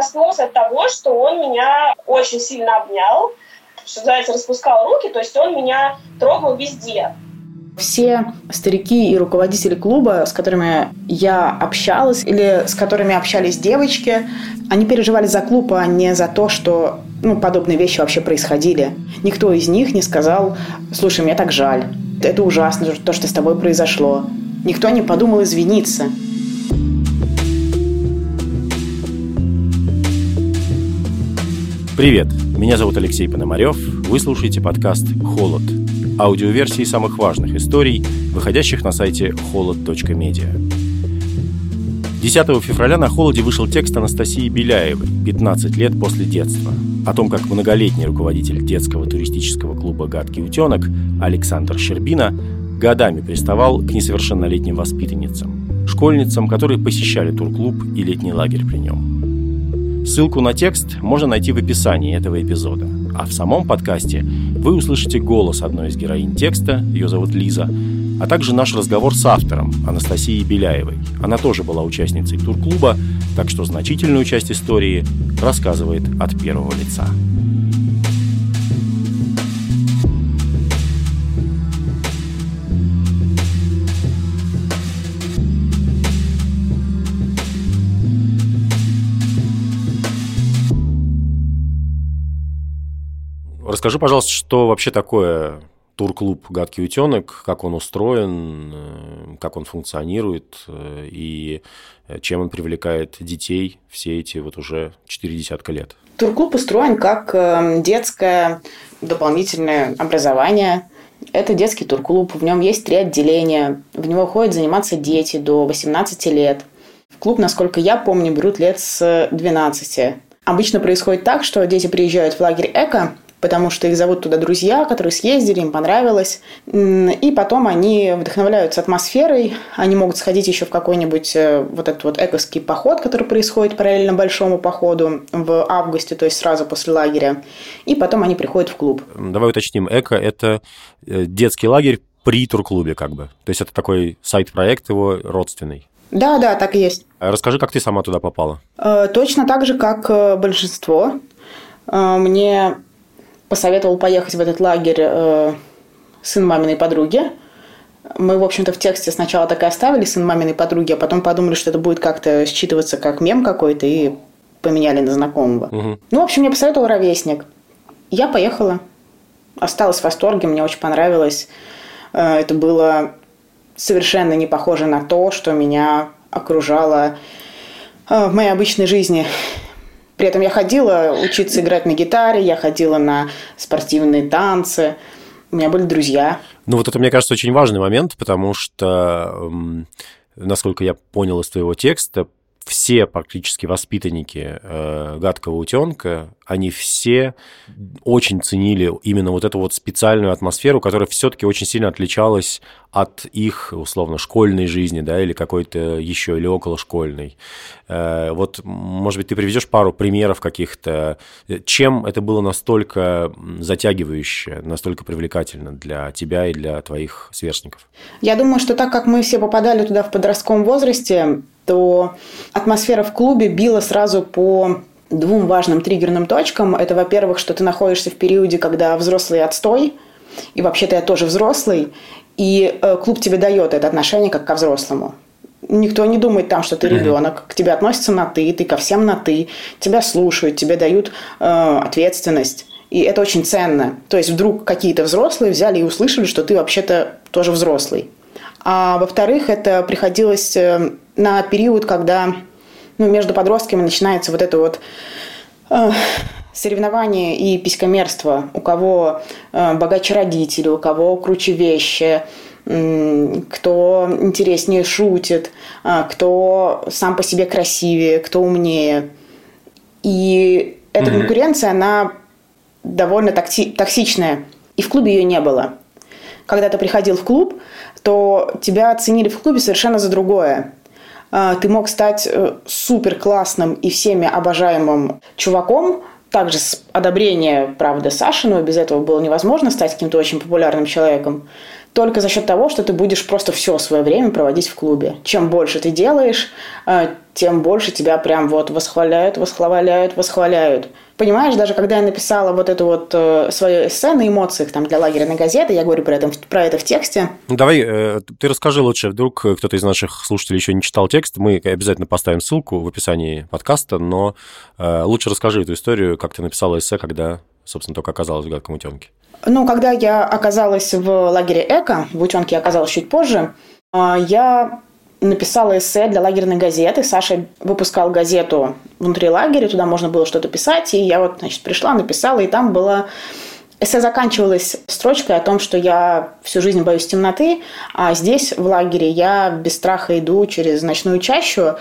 проснулась от того, что он меня очень сильно обнял, что называется, распускал руки, то есть он меня трогал везде. Все старики и руководители клуба, с которыми я общалась или с которыми общались девочки, они переживали за клуб, а не за то, что ну, подобные вещи вообще происходили. Никто из них не сказал, слушай, мне так жаль, это ужасно, то, что с тобой произошло. Никто не подумал извиниться. Привет, меня зовут Алексей Пономарев. Вы слушаете подкаст «Холод» – аудиоверсии самых важных историй, выходящих на сайте холод.медиа. 10 февраля на «Холоде» вышел текст Анастасии Беляевой «15 лет после детства» о том, как многолетний руководитель детского туристического клуба «Гадкий утенок» Александр Щербина годами приставал к несовершеннолетним воспитанницам, школьницам, которые посещали турклуб и летний лагерь при нем. Ссылку на текст можно найти в описании этого эпизода. А в самом подкасте вы услышите голос одной из героинь текста, ее зовут Лиза, а также наш разговор с автором Анастасией Беляевой. Она тоже была участницей турклуба, так что значительную часть истории рассказывает от первого лица. Расскажи, пожалуйста, что вообще такое турклуб «Гадкий утенок», как он устроен, э, как он функционирует э, и э, чем он привлекает детей все эти вот уже четыре десятка лет. Турклуб устроен как детское дополнительное образование. Это детский турклуб, в нем есть три отделения, в него ходят заниматься дети до 18 лет. В клуб, насколько я помню, берут лет с 12. Обычно происходит так, что дети приезжают в лагерь «Эко», потому что их зовут туда друзья, которые съездили, им понравилось. И потом они вдохновляются атмосферой, они могут сходить еще в какой-нибудь э, вот этот вот эковский поход, который происходит параллельно большому походу в августе, то есть сразу после лагеря. И потом они приходят в клуб. Давай уточним, эко – это э, детский лагерь при турклубе как бы. То есть это такой сайт-проект его родственный. Да, да, так и есть. А расскажи, как ты сама туда попала? Э, точно так же, как большинство. Мне посоветовал поехать в этот лагерь э, сын маминой подруги. Мы, в общем-то, в тексте сначала так и оставили сын маминой подруги, а потом подумали, что это будет как-то считываться как мем какой-то, и поменяли на знакомого. Угу. Ну, в общем, мне посоветовал ровесник. Я поехала. Осталась в восторге, мне очень понравилось. Э, это было совершенно не похоже на то, что меня окружало э, в моей обычной жизни. При этом я ходила учиться играть на гитаре, я ходила на спортивные танцы, у меня были друзья. Ну вот это, мне кажется, очень важный момент, потому что, насколько я понял из твоего текста, все практически воспитанники э, гадкого утенка, они все очень ценили именно вот эту вот специальную атмосферу, которая все-таки очень сильно отличалась от их, условно, школьной жизни, да, или какой-то еще, или околошкольной. Э, вот, может быть, ты приведешь пару примеров каких-то, чем это было настолько затягивающе, настолько привлекательно для тебя и для твоих сверстников? Я думаю, что так как мы все попадали туда в подростковом возрасте, то атмосфера в клубе била сразу по двум важным триггерным точкам. Это, во-первых, что ты находишься в периоде, когда взрослый отстой, и вообще-то я тоже взрослый, и э, клуб тебе дает это отношение как ко взрослому. Никто не думает там, что ты ребенок, к тебе относятся на ты, ты ко всем на ты, тебя слушают, тебе дают э, ответственность. И это очень ценно. То есть вдруг какие-то взрослые взяли и услышали, что ты вообще-то тоже взрослый. А во-вторых, это приходилось э, на период, когда ну, между подростками начинается вот это вот э, соревнование и писькомерство. У кого э, богаче родители, у кого круче вещи, э, кто интереснее шутит, э, кто сам по себе красивее, кто умнее. И эта mm-hmm. конкуренция, она довольно токси- токсичная. И в клубе ее не было. Когда ты приходил в клуб, то тебя оценили в клубе совершенно за другое. А, ты мог стать э, супер классным и всеми обожаемым чуваком, также с одобрения, правда, Саши, но без этого было невозможно стать каким-то очень популярным человеком. Только за счет того, что ты будешь просто все свое время проводить в клубе. Чем больше ты делаешь, э, тем больше тебя прям вот восхваляют, восхваляют, восхваляют. Понимаешь, даже когда я написала вот это вот э, свое эссе на эмоциях там, для лагерной газеты, я говорю про это, про это в тексте. Ну, давай, э, ты расскажи лучше, вдруг кто-то из наших слушателей еще не читал текст, мы обязательно поставим ссылку в описании подкаста, но э, лучше расскажи эту историю, как ты написала эссе, когда, собственно, только оказалась в «Гадком утенке». Ну, когда я оказалась в лагере Эко, в утенке я оказалась чуть позже, э, я написала эссе для лагерной газеты. Саша выпускал газету внутри лагеря, туда можно было что-то писать. И я вот, значит, пришла, написала, и там было... Эссе заканчивалось строчкой о том, что я всю жизнь боюсь темноты, а здесь, в лагере, я без страха иду через ночную чащу,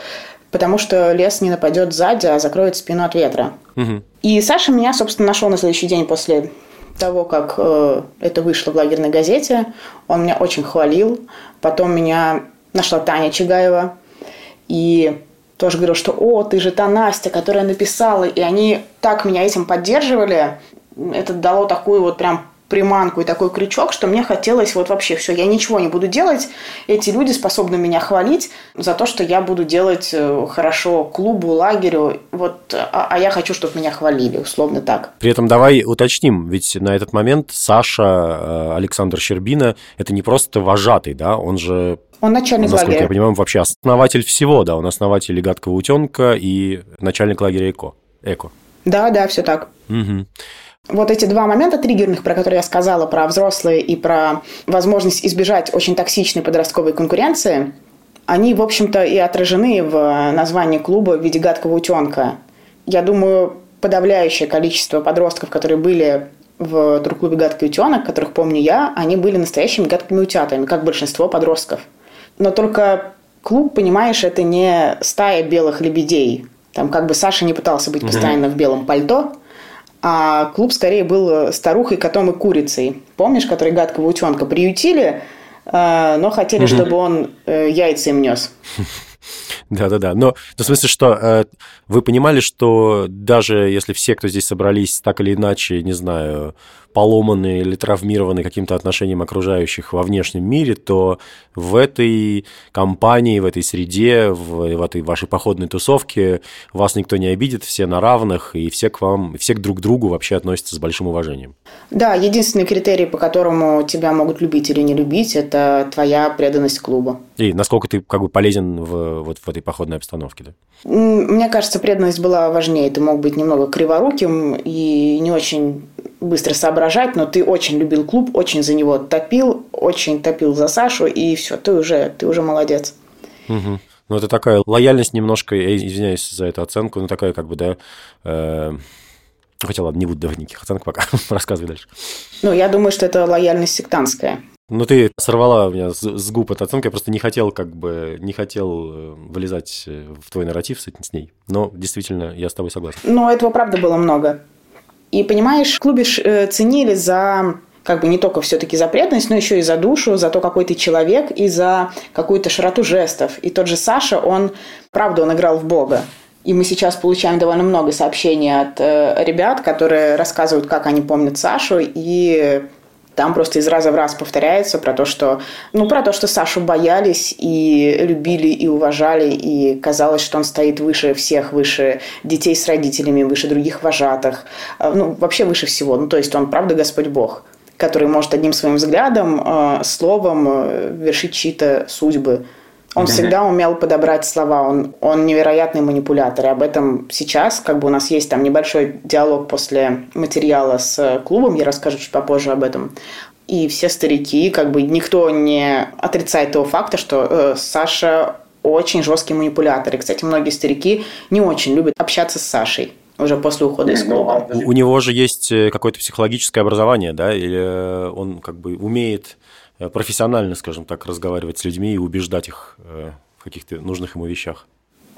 потому что лес не нападет сзади, а закроет спину от ветра. Угу. И Саша меня, собственно, нашел на следующий день после того, как э, это вышло в лагерной газете. Он меня очень хвалил. Потом меня нашла Таня Чигаева. И тоже говорила, что «О, ты же та Настя, которая написала». И они так меня этим поддерживали. Это дало такую вот прям приманку и такой крючок, что мне хотелось вот вообще все, я ничего не буду делать. Эти люди способны меня хвалить за то, что я буду делать э, хорошо клубу, лагерю, вот, а, а я хочу, чтобы меня хвалили, условно так. При этом давай уточним, ведь на этот момент Саша э, Александр Щербина – это не просто вожатый, да, он же он начальник Насколько лагеря. я понимаю, он вообще основатель всего, да, он основатель «Гадкого утенка» и начальник лагеря «Эко». «Эко». Да, да, все так. Угу. Вот эти два момента триггерных, про которые я сказала, про взрослые и про возможность избежать очень токсичной подростковой конкуренции, они, в общем-то, и отражены в названии клуба в виде гадкого утенка. Я думаю, подавляющее количество подростков, которые были в турклубе «Гадкий утенок», которых помню я, они были настоящими гадкими утятами, как большинство подростков. Но только клуб, понимаешь, это не стая белых лебедей. Там как бы Саша не пытался быть постоянно в белом пальто, а клуб скорее был старухой, котом и курицей. Помнишь, который гадкого утенка приютили, э, но хотели, чтобы он э, яйца им нес. Да-да-да. Но в смысле, что э, вы понимали, что даже если все, кто здесь собрались, так или иначе, не знаю, поломаны или травмированы каким-то отношением окружающих во внешнем мире, то в этой компании, в этой среде, в, в этой вашей походной тусовке вас никто не обидит, все на равных, и все к вам, все к друг другу вообще относятся с большим уважением. Да, единственный критерий, по которому тебя могут любить или не любить, это твоя преданность клубу. И насколько ты как бы полезен в, вот в этой походной обстановке, да? Мне кажется, преданность была важнее. Ты мог быть немного криворуким и не очень быстро соображать, но ты очень любил клуб, очень за него топил, очень топил за Сашу, и все, ты уже, ты уже молодец. Угу. Ну, это такая лояльность немножко, я извиняюсь за эту оценку, но такая как бы, да, э, хотя ладно, не буду давать никаких оценок пока, рассказывай дальше. Ну, я думаю, что это лояльность сектантская. Ну, ты сорвала у меня с, с губ эту оценку, я просто не хотел, как бы, не хотел э, вылезать в твой нарратив с, с ней. Но действительно, я с тобой согласен. Ну, этого правда было много. И понимаешь, в клубе э, ценили за как бы не только все-таки за преданность, но еще и за душу, за то, какой ты человек, и за какую-то широту жестов. И тот же Саша, он, правда, он играл в Бога. И мы сейчас получаем довольно много сообщений от э, ребят, которые рассказывают, как они помнят Сашу, и там просто из раза в раз повторяется про то, что, ну, про то, что Сашу боялись и любили и уважали, и казалось, что он стоит выше всех, выше детей с родителями, выше других вожатых, а, ну, вообще выше всего. Ну, то есть он, правда, Господь Бог который может одним своим взглядом, э, словом э, вершить чьи-то судьбы. Он mm-hmm. всегда умел подобрать слова, он, он невероятный манипулятор. И об этом сейчас, как бы у нас есть там небольшой диалог после материала с клубом, я расскажу чуть попозже об этом. И все старики, как бы никто не отрицает того факта, что э, Саша очень жесткий манипулятор. И, кстати, многие старики не очень любят общаться с Сашей уже после ухода из клуба. У, у него же есть э, какое-то психологическое образование, да, или э, он как бы умеет Э, профессионально, скажем так, разговаривать с людьми и убеждать их э, в каких-то нужных ему вещах?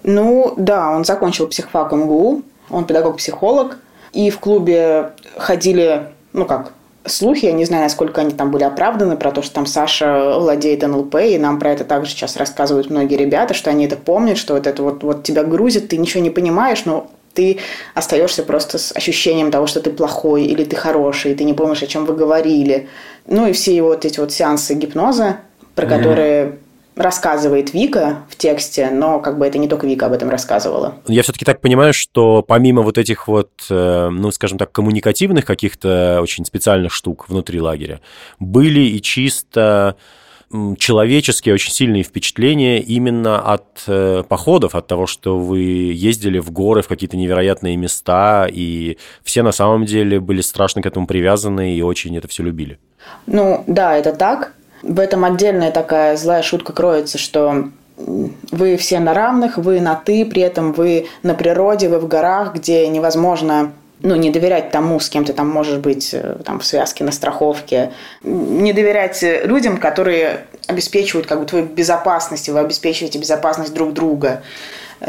Ну, да, он закончил психфак МГУ, он педагог-психолог, и в клубе ходили, ну как, слухи, я не знаю, насколько они там были оправданы, про то, что там Саша владеет НЛП, и нам про это также сейчас рассказывают многие ребята, что они это помнят, что вот это вот, вот тебя грузит, ты ничего не понимаешь, но ты остаешься просто с ощущением того, что ты плохой или ты хороший, ты не помнишь, о чем вы говорили. Ну и все вот эти вот сеансы гипноза, про mm-hmm. которые рассказывает Вика в тексте, но как бы это не только Вика об этом рассказывала. Я все-таки так понимаю, что помимо вот этих вот, э, ну, скажем так, коммуникативных каких-то очень специальных штук внутри лагеря, были и чисто человеческие очень сильные впечатления именно от э, походов, от того, что вы ездили в горы, в какие-то невероятные места, и все на самом деле были страшно к этому привязаны и очень это все любили. Ну, да, это так. В этом отдельная такая злая шутка кроется, что вы все на равных, вы на «ты», при этом вы на природе, вы в горах, где невозможно ну, не доверять тому, с кем ты там можешь быть э, там, в связке, на страховке, не доверять людям, которые обеспечивают как бы твою безопасность, и вы обеспечиваете безопасность друг друга.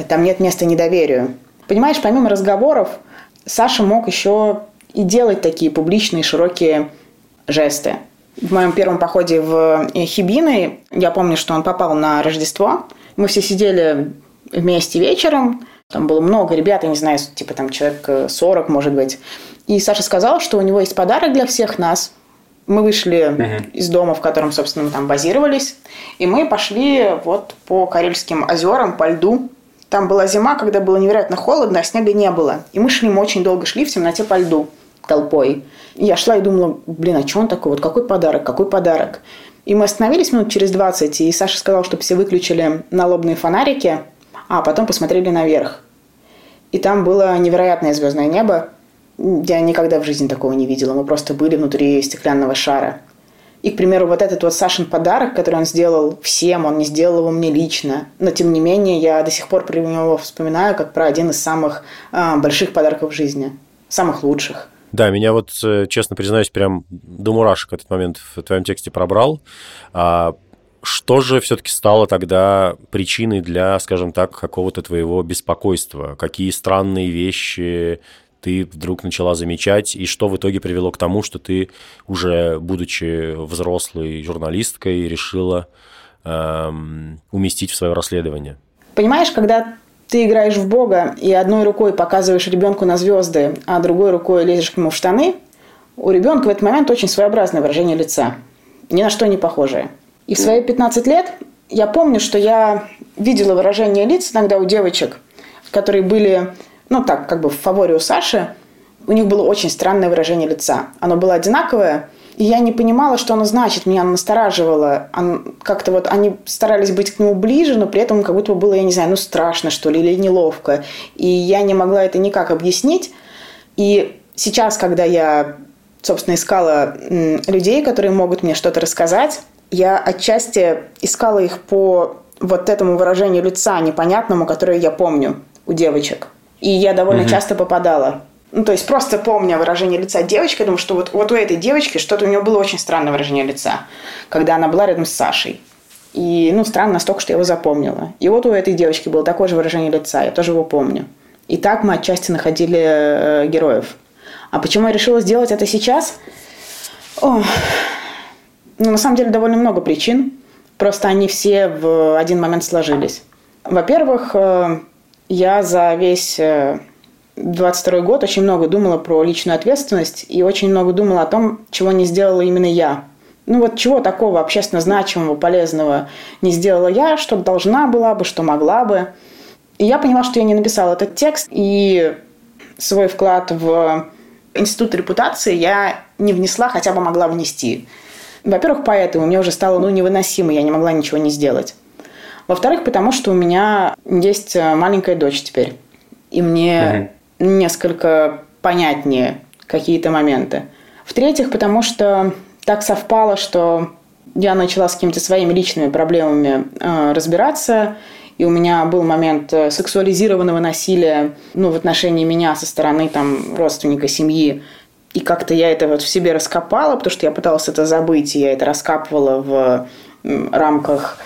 Там нет места недоверию. Понимаешь, помимо разговоров, Саша мог еще и делать такие публичные широкие жесты. В моем первом походе в Хибины я помню, что он попал на Рождество. Мы все сидели вместе вечером, там было много ребят, я не знаю, типа там человек 40, может быть. И Саша сказал, что у него есть подарок для всех нас. Мы вышли uh-huh. из дома, в котором, собственно, мы там базировались, и мы пошли вот по Карельским озерам, по льду. Там была зима, когда было невероятно холодно, а снега не было. И мы шли, мы очень долго шли в темноте по льду толпой. И я шла и думала, блин, а что он такой? Вот какой подарок, какой подарок? И мы остановились минут через 20, и Саша сказал, чтобы все выключили налобные фонарики, а потом посмотрели наверх. И там было невероятное звездное небо. Я никогда в жизни такого не видела. Мы просто были внутри стеклянного шара. И, к примеру, вот этот вот Сашин подарок, который он сделал всем, он не сделал его мне лично. Но, тем не менее, я до сих пор про него вспоминаю как про один из самых э, больших подарков в жизни. Самых лучших. Да, меня вот, э, честно признаюсь, прям до мурашек этот момент в твоем тексте пробрал. А, что же все-таки стало тогда причиной для, скажем так, какого-то твоего беспокойства? Какие странные вещи ты вдруг начала замечать, и что в итоге привело к тому, что ты, уже будучи взрослой журналисткой, решила эм, уместить в свое расследование? Понимаешь, когда ты играешь в Бога и одной рукой показываешь ребенку на звезды, а другой рукой лезешь к нему в штаны, у ребенка в этот момент очень своеобразное выражение лица, ни на что не похожее. И в свои 15 лет я помню, что я видела выражение лиц иногда у девочек, которые были, ну так, как бы в фаворе у Саши, у них было очень странное выражение лица. Оно было одинаковое, и я не понимала, что оно значит. Меня настораживало. Как-то вот они старались быть к нему ближе, но при этом как будто было, я не знаю, ну страшно, что ли, или неловко. И я не могла это никак объяснить. И сейчас, когда я, собственно, искала людей, которые могут мне что-то рассказать, я отчасти искала их по вот этому выражению лица непонятному, которое я помню у девочек. И я довольно угу. часто попадала. Ну, то есть просто помня выражение лица девочки, я думаю, что вот, вот у этой девочки что-то у нее было очень странное выражение лица, когда она была рядом с Сашей. И, ну, странно настолько, что я его запомнила. И вот у этой девочки было такое же выражение лица, я тоже его помню. И так мы отчасти находили э, героев. А почему я решила сделать это сейчас? О, ну, на самом деле, довольно много причин. Просто они все в один момент сложились. Во-первых, э, я за весь 22 э, год очень много думала про личную ответственность и очень много думала о том, чего не сделала именно я. Ну вот чего такого общественно значимого, полезного не сделала я, что должна была бы, что могла бы. И я поняла, что я не написала этот текст, и свой вклад в институт репутации я не внесла, хотя бы могла внести. Во-первых, поэтому мне уже стало ну, невыносимо, я не могла ничего не сделать. Во-вторых, потому что у меня есть э, маленькая дочь теперь. И мне угу. несколько понятнее какие-то моменты. В-третьих, потому что так совпало, что я начала с какими-то своими личными проблемами э, разбираться, и у меня был момент э, сексуализированного насилия ну, в отношении меня со стороны там, родственника семьи, и как-то я это вот в себе раскопала, потому что я пыталась это забыть, и я это раскапывала в рамках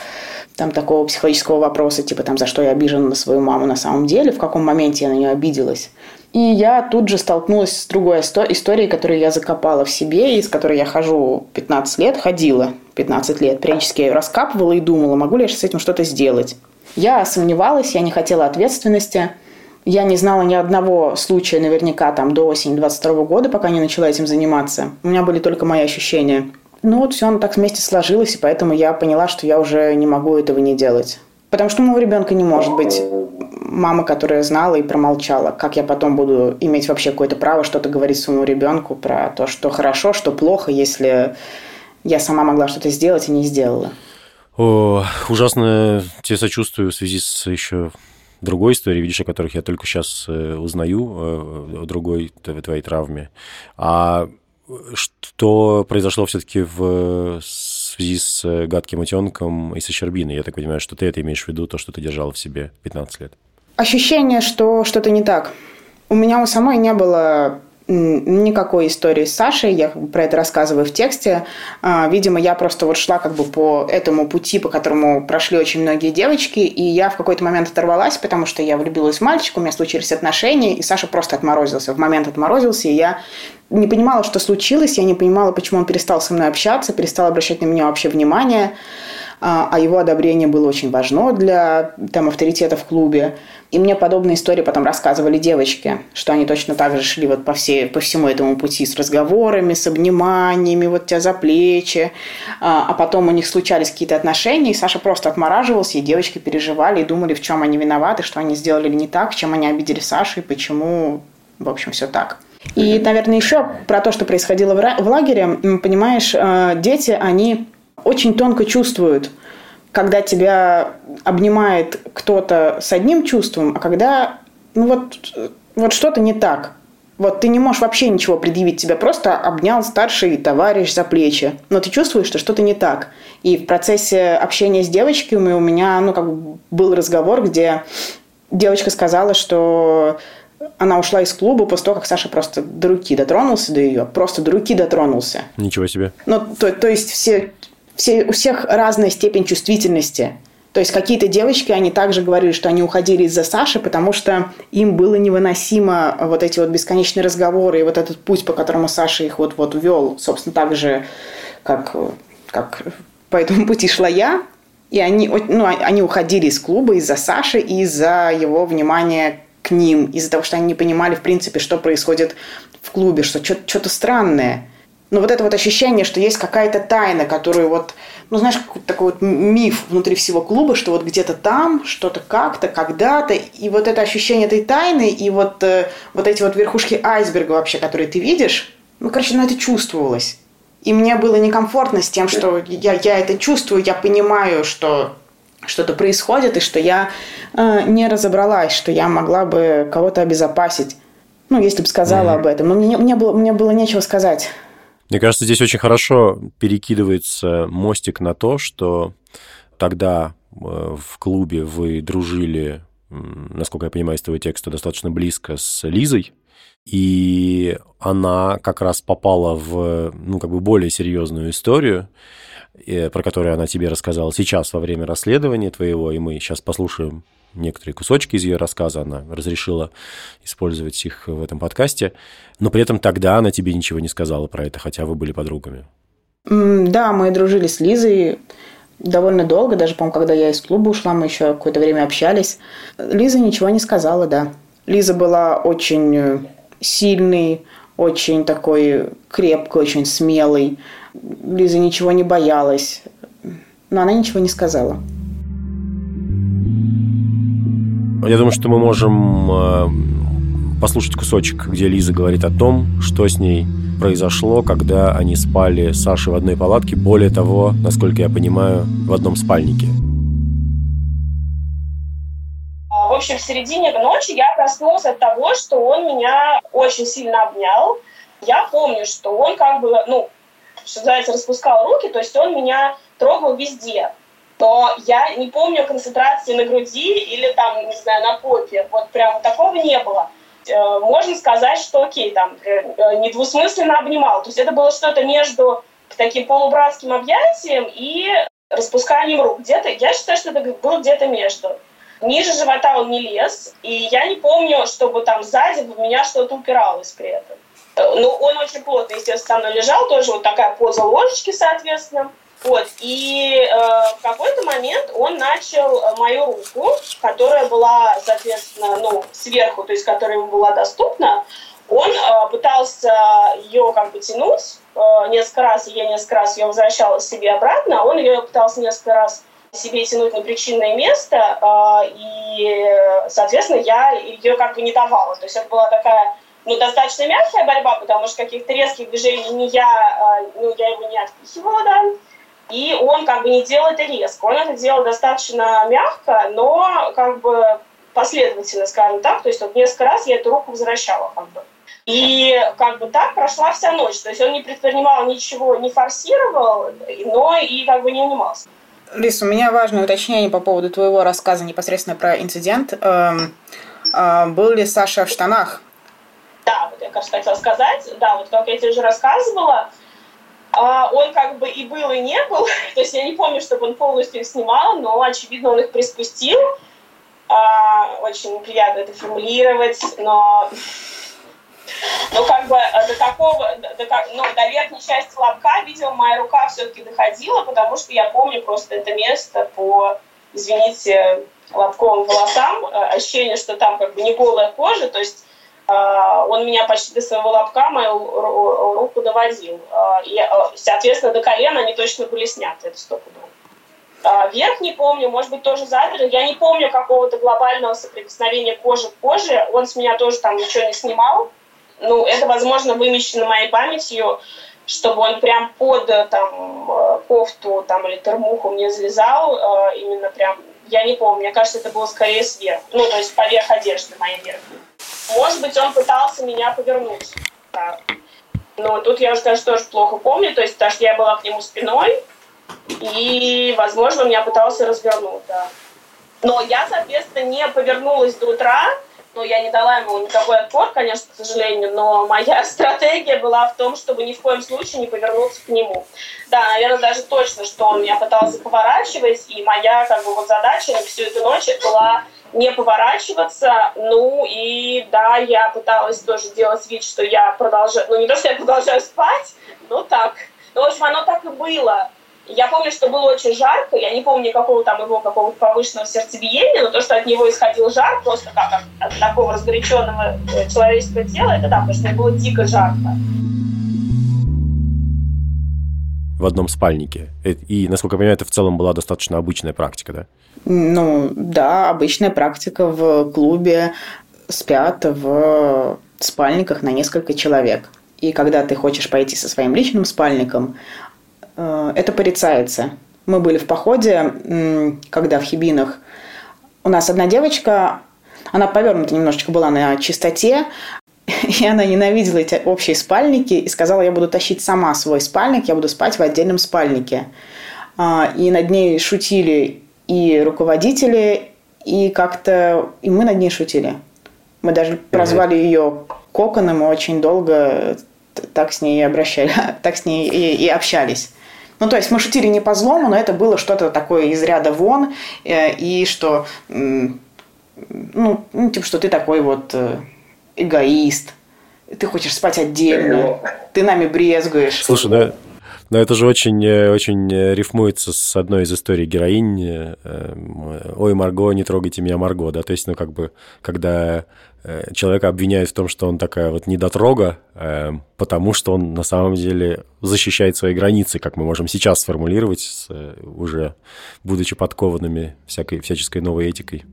там такого психологического вопроса, типа там, за что я обижена на свою маму на самом деле, в каком моменте я на нее обиделась. И я тут же столкнулась с другой историей, которую я закопала в себе, и с которой я хожу 15 лет, ходила 15 лет. Периодически я ее раскапывала и думала, могу ли я с этим что-то сделать. Я сомневалась, я не хотела ответственности – Я не знала ни одного случая наверняка там до осени 22 года, пока не начала этим заниматься. У меня были только мои ощущения. Ну вот все оно так вместе сложилось, и поэтому я поняла, что я уже не могу этого не делать. Потому что у моего ребенка не может быть мама, которая знала и промолчала. Как я потом буду иметь вообще какое-то право что-то говорить своему ребенку про то, что хорошо, что плохо, если я сама могла что-то сделать и не сделала. О, ужасно тебе сочувствую в связи с еще другой истории, видишь, о которых я только сейчас э, узнаю, э, о другой твоей травме. А что произошло все-таки в связи с гадким утенком и со Щербиной? Я так понимаю, что ты это имеешь в виду, то, что ты держала в себе 15 лет. Ощущение, что что-то не так. У меня у самой не было никакой истории с Сашей, я про это рассказываю в тексте. А, видимо, я просто вот шла как бы по этому пути, по которому прошли очень многие девочки, и я в какой-то момент оторвалась, потому что я влюбилась в мальчика, у меня случились отношения, и Саша просто отморозился. В момент отморозился, и я не понимала, что случилось, я не понимала, почему он перестал со мной общаться, перестал обращать на меня вообще внимание, а, а его одобрение было очень важно для там, авторитета в клубе. И мне подобные истории потом рассказывали девочки, что они точно так же шли вот по, всей, по всему этому пути с разговорами, с обниманиями, вот тебя за плечи. А, а потом у них случались какие-то отношения, и Саша просто отмораживался, и девочки переживали и думали, в чем они виноваты, что они сделали не так, чем они обидели Сашу, и почему, в общем, все так. И, наверное, еще про то, что происходило в лагере, понимаешь, э, дети, они очень тонко чувствуют, когда тебя обнимает кто-то с одним чувством, а когда ну вот, вот что-то не так. Вот ты не можешь вообще ничего предъявить, тебя просто обнял старший товарищ за плечи, но ты чувствуешь, что что-то не так. И в процессе общения с девочками у меня, ну, как бы был разговор, где девочка сказала, что она ушла из клуба после того, как Саша просто до руки дотронулся до ее, просто до руки дотронулся. Ничего себе. Ну, то, то есть все все, у всех разная степень чувствительности. То есть какие-то девочки, они также говорили, что они уходили из-за Саши, потому что им было невыносимо вот эти вот бесконечные разговоры и вот этот путь, по которому Саша их вот-вот вел, собственно, так же, как, как по этому пути шла я. И они, ну, они уходили из клуба из-за Саши и из-за его внимания к ним, из-за того, что они не понимали, в принципе, что происходит в клубе, что что-то странное – но вот это вот ощущение, что есть какая-то тайна, которую вот, ну знаешь, какой-то такой вот миф внутри всего клуба, что вот где-то там, что-то как-то, когда-то, и вот это ощущение этой тайны, и вот, э, вот эти вот верхушки айсберга вообще, которые ты видишь, ну, короче, ну это чувствовалось. И мне было некомфортно с тем, что я, я это чувствую, я понимаю, что что-то происходит, и что я э, не разобралась, что я могла бы кого-то обезопасить. Ну, если бы сказала mm-hmm. об этом. Но мне, мне, было, мне было нечего сказать. Мне кажется, здесь очень хорошо перекидывается мостик на то, что тогда э, в клубе вы дружили, насколько я понимаю из твоего текста, достаточно близко с Лизой, и она как раз попала в, ну, как бы более серьезную историю, э, про которую она тебе рассказала сейчас во время расследования твоего, и мы сейчас послушаем некоторые кусочки из ее рассказа, она разрешила использовать их в этом подкасте, но при этом тогда она тебе ничего не сказала про это, хотя вы были подругами. Да, мы дружили с Лизой довольно долго, даже, по-моему, когда я из клуба ушла, мы еще какое-то время общались. Лиза ничего не сказала, да. Лиза была очень сильный, очень такой крепкий, очень смелый. Лиза ничего не боялась, но она ничего не сказала. Я думаю, что мы можем э, послушать кусочек, где Лиза говорит о том, что с ней произошло, когда они спали с Сашей в одной палатке. Более того, насколько я понимаю, в одном спальнике. В общем, в середине ночи я проснулась от того, что он меня очень сильно обнял. Я помню, что он как бы, ну, что называется, распускал руки, то есть он меня трогал везде то я не помню концентрации на груди или там, не знаю, на попе. Вот прям такого не было. Э, можно сказать, что окей, там э, э, недвусмысленно обнимал. То есть это было что-то между таким полубратским объятием и распусканием рук. Где-то, я считаю, что это было где-то между. Ниже живота он не лез, и я не помню, чтобы там сзади в меня что-то упиралось при этом. Ну, он очень плотно, естественно, лежал, тоже вот такая поза ложечки, соответственно. Вот, и э, в какой-то момент он начал э, мою руку, которая была, соответственно, ну, сверху, то есть которая ему была доступна, он э, пытался ее как бы тянуть э, несколько раз, и я несколько раз ее возвращала себе обратно, он ее пытался несколько раз себе тянуть на причинное место, э, и, соответственно, я ее как бы не давала. То есть это была такая ну, достаточно мягкая борьба, потому что каких-то резких движений не я, э, ну, я его не отпихивала, да, и он как бы не делал это резко. Он это делал достаточно мягко, но как бы последовательно, скажем так. То есть вот несколько раз я эту руку возвращала как бы. И как бы так прошла вся ночь. То есть он не предпринимал ничего, не форсировал, но и как бы не унимался. Лис, у меня важное уточнение по поводу твоего рассказа непосредственно про инцидент. Эм, э, был ли Саша в штанах? Да, вот я, кажется, хотела сказать. Да, вот как я тебе уже рассказывала, он как бы и был, и не был. То есть я не помню, чтобы он полностью их снимал, но, очевидно, он их приспустил. А, очень приятно это формулировать, но но как бы э, до такого, до, до, ну, до верхней части лобка, видимо, моя рука все-таки доходила, потому что я помню просто это место по, извините, лобковым волосам, э, ощущение, что там как бы не голая кожа, то есть а, он меня почти до своего лобка, мою руку доводил. А, и, а, соответственно, до колена они точно были сняты, это стопудово. Верх не помню, может быть, тоже задер. Я не помню какого-то глобального соприкосновения кожи к коже. Он с меня тоже там ничего не снимал. Ну, это, возможно, вымещено моей памятью, чтобы он прям под там, кофту там, или термуху мне залезал. Именно прям, я не помню, мне кажется, это было скорее сверху. Ну, то есть поверх одежды моей верхней. Может быть, он пытался меня повернуть. Да. Но тут я уже, конечно, тоже плохо помню, то есть, потому что я была к нему спиной, и, возможно, он меня пытался развернуть, да. Но я, соответственно, не повернулась до утра, но я не дала ему никакой отпор, конечно, к сожалению, но моя стратегия была в том, чтобы ни в коем случае не повернуться к нему. Да, наверное, даже точно, что он меня пытался поворачивать, и моя как бы вот задача всю эту ночь была не поворачиваться. Ну и да, я пыталась тоже делать вид, что я продолжаю, ну не то, что я продолжаю спать, но так. Ну, в общем, оно так и было. Я помню, что было очень жарко, я не помню никакого там его какого-то повышенного сердцебиения, но то, что от него исходил жар, просто как от, такого разгоряченного э, человеческого тела, это да, потому что было дико жарко. В одном спальнике. Э, и, насколько я понимаю, это в целом была достаточно обычная практика, да? Ну, да, обычная практика в клубе спят в спальниках на несколько человек. И когда ты хочешь пойти со своим личным спальником, э, это порицается. Мы были в походе, когда в Хибинах у нас одна девочка, она повернута немножечко была на чистоте, и она ненавидела эти общие спальники и сказала, я буду тащить сама свой спальник, я буду спать в отдельном спальнике. А, и над ней шутили и руководители, и как-то и мы над ней шутили. Мы даже прозвали ее Коконом и очень долго так с ней и обращали, так с ней и, и общались. Ну, то есть мы шутили не по злому, но это было что-то такое из ряда вон, э, и что, ну, ну, типа, что ты такой вот э, эгоист, ты хочешь спать отдельно, ты нами брезгуешь. Слушай, да, но это же очень, э, очень э, рифмуется с одной из историй героинь. Э, Ой, Марго, не трогайте меня, Марго, да, то есть, ну, как бы, когда человека обвиняют в том, что он такая вот недотрога, потому что он на самом деле защищает свои границы, как мы можем сейчас сформулировать, уже будучи подкованными всякой, всяческой новой этикой.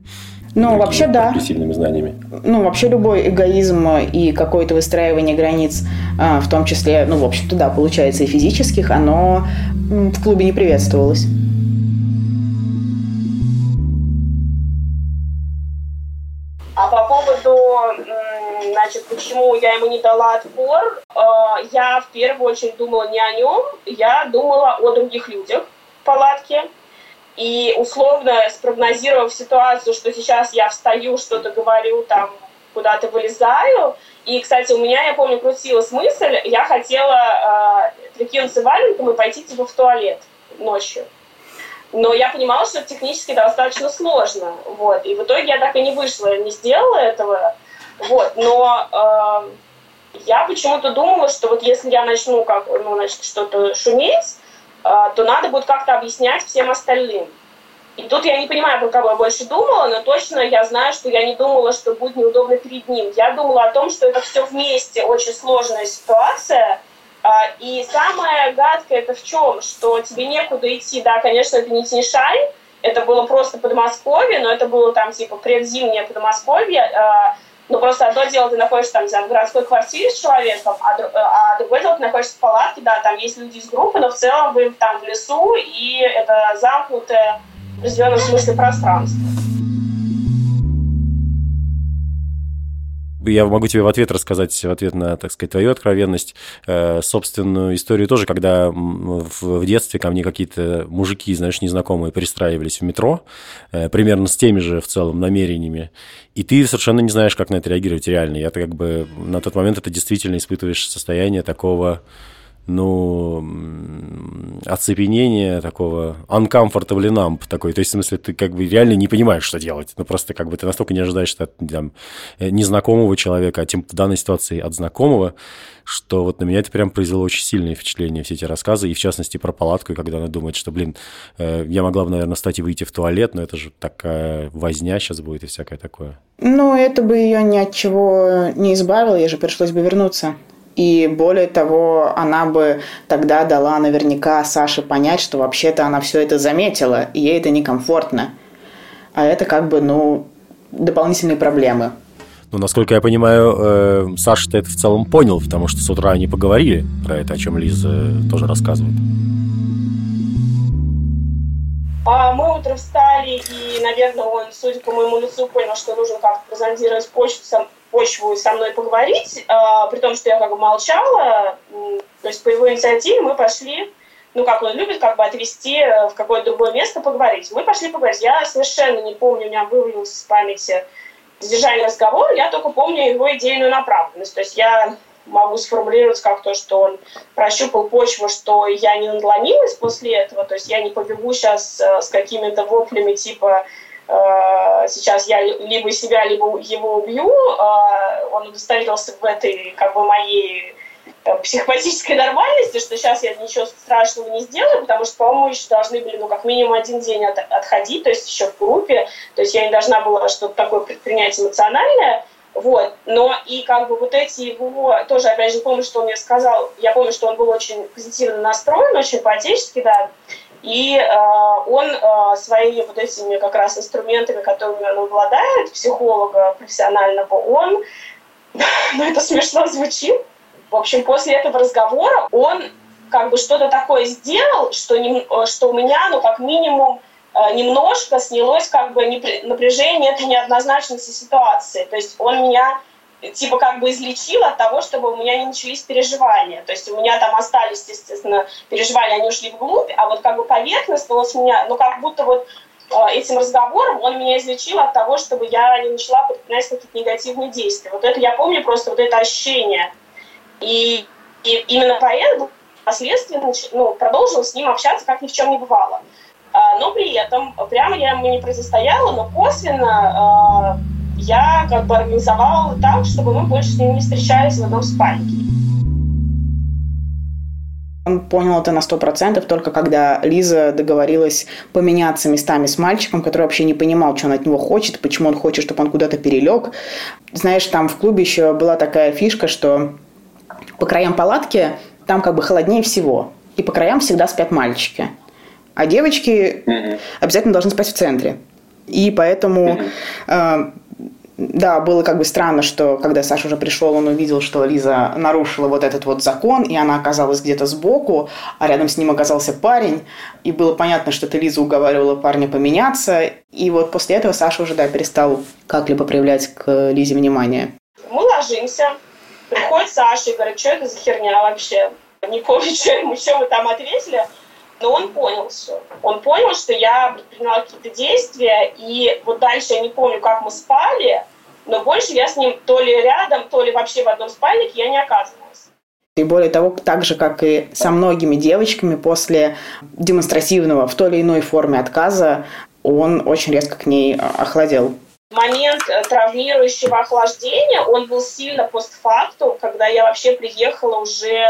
Ну, вообще, да. Знаниями. Ну, вообще любой эгоизм и какое-то выстраивание границ, а, в том числе, ну, в общем-то, да, получается и физических, оно в клубе не приветствовалось. Поводу, значит, почему я ему не дала отпор, а, я в первую очередь думала не о нем, я думала о других людях в палатке, и условно спрогнозировав ситуацию, что сейчас я встаю, что-то говорю, там, куда-то вылезаю. И, кстати, у меня, я помню, крутилась мысль, я хотела э, прикинуться валенком и пойти типа в туалет ночью. Но я понимала, что это технически достаточно сложно. Вот. И в итоге я так и не вышла, не сделала этого. Вот. Но э, я почему-то думала, что вот если я начну как, ну, значит, что-то шуметь, то надо будет как-то объяснять всем остальным. И тут я не понимаю, про кого я больше думала, но точно я знаю, что я не думала, что будет неудобно перед ним. Я думала о том, что это все вместе очень сложная ситуация. А, и самое гадкое это в чем? Что тебе некуда идти. Да, конечно, это не Тиньшань, это было просто Подмосковье, но это было там типа предзимнее Подмосковье. А, ну, просто одно дело, ты находишься там, в городской квартире с человеком, а, а другое дело, ты находишься в палатке, да, там есть люди из группы, но в целом вы там в лесу, и это замкнутое в определенном смысле пространство. Я могу тебе в ответ рассказать, в ответ на, так сказать, твою откровенность, э, собственную историю тоже, когда в, детстве ко мне какие-то мужики, знаешь, незнакомые пристраивались в метро, э, примерно с теми же в целом намерениями, и ты совершенно не знаешь, как на это реагировать реально. Я как бы на тот момент это действительно испытываешь состояние такого ну, оцепенение такого uncomfortable numb такой. То есть, в смысле, ты как бы реально не понимаешь, что делать. Ну, просто как бы ты настолько не ожидаешь от там, э, незнакомого человека, а тем в данной ситуации от знакомого, что вот на меня это прям произвело очень сильное впечатление, все эти рассказы, и в частности про палатку, когда она думает, что, блин, э, я могла бы, наверное, встать и выйти в туалет, но это же такая возня сейчас будет и всякое такое. Ну, это бы ее ни от чего не избавило, ей же пришлось бы вернуться. И более того, она бы тогда дала наверняка Саше понять, что вообще-то она все это заметила, и ей это некомфортно. А это как бы, ну, дополнительные проблемы. Ну, насколько я понимаю, э, Саша-то это в целом понял, потому что с утра они поговорили про это, о чем Лиза тоже рассказывает. А мы утром встали, и, наверное, он, судя по моему лицу, понял, что нужно как-то презентировать почту, почву со мной поговорить, э, при том, что я как бы молчала. То есть по его инициативе мы пошли, ну, как он любит, как бы отвезти э, в какое-то другое место поговорить. Мы пошли поговорить. Я совершенно не помню, у меня вывалился с памяти содержание разговора, я только помню его идейную направленность. То есть я могу сформулировать как то, что он прощупал почву, что я не надломилась после этого, то есть я не побегу сейчас э, с какими-то воплями типа сейчас я либо себя, либо его убью, э, он удостоверился в этой как бы моей э, психопатической нормальности, что сейчас я ничего страшного не сделаю, потому что, по-моему, еще должны были, ну, как минимум один день от, отходить, то есть еще в группе, то есть я не должна была что-то такое предпринять эмоциональное, вот, но и как бы вот эти его, тоже, опять же, помню, что он мне сказал, я помню, что он был очень позитивно настроен, очень по-отечески, да, и э, он э, своими вот этими как раз инструментами, которыми он обладает, психолога профессионального, он, ну это смешно звучит, в общем, после этого разговора он как бы что-то такое сделал, что, не, что у меня, ну, как минимум, э, немножко снялось как бы напряжение этой неоднозначности ситуации. То есть он меня типа как бы излечил от того, чтобы у меня не начались переживания. То есть у меня там остались, естественно, переживания, они ушли вглубь, а вот как бы поверхностно вот с меня, ну как будто вот э, этим разговором он меня излечил от того, чтобы я не начала предпринять какие-то негативные действия. Вот это я помню просто вот это ощущение. И, и именно поэтому впоследствии ну, продолжила с ним общаться, как ни в чем не бывало. А, но при этом прямо я ему не противостояла, но косвенно а, я как бы организовала так, чтобы мы больше с ним не встречались в одном спальнике. Он понял это на сто процентов только когда Лиза договорилась поменяться местами с мальчиком, который вообще не понимал, что он от него хочет, почему он хочет, чтобы он куда-то перелег. Знаешь, там в клубе еще была такая фишка, что по краям палатки там как бы холоднее всего. И по краям всегда спят мальчики. А девочки обязательно должны спать в центре. И поэтому э, да, было как бы странно, что когда Саша уже пришел, он увидел, что Лиза нарушила вот этот вот закон, и она оказалась где-то сбоку, а рядом с ним оказался парень, и было понятно, что ты Лиза уговаривала парня поменяться, и вот после этого Саша уже, да, перестал как-либо проявлять к Лизе внимание. Мы ложимся, приходит Саша и говорит, что это за херня вообще? Помню, что ему, что мы там ответили, но он понял все. Он понял, что я предприняла какие-то действия, и вот дальше я не помню, как мы спали, но больше я с ним то ли рядом, то ли вообще в одном спальнике я не оказывалась. И более того, так же, как и со многими девочками, после демонстративного в той или иной форме отказа, он очень резко к ней а, охладел. Момент э, травмирующего охлаждения, он был сильно постфакту, когда я вообще приехала уже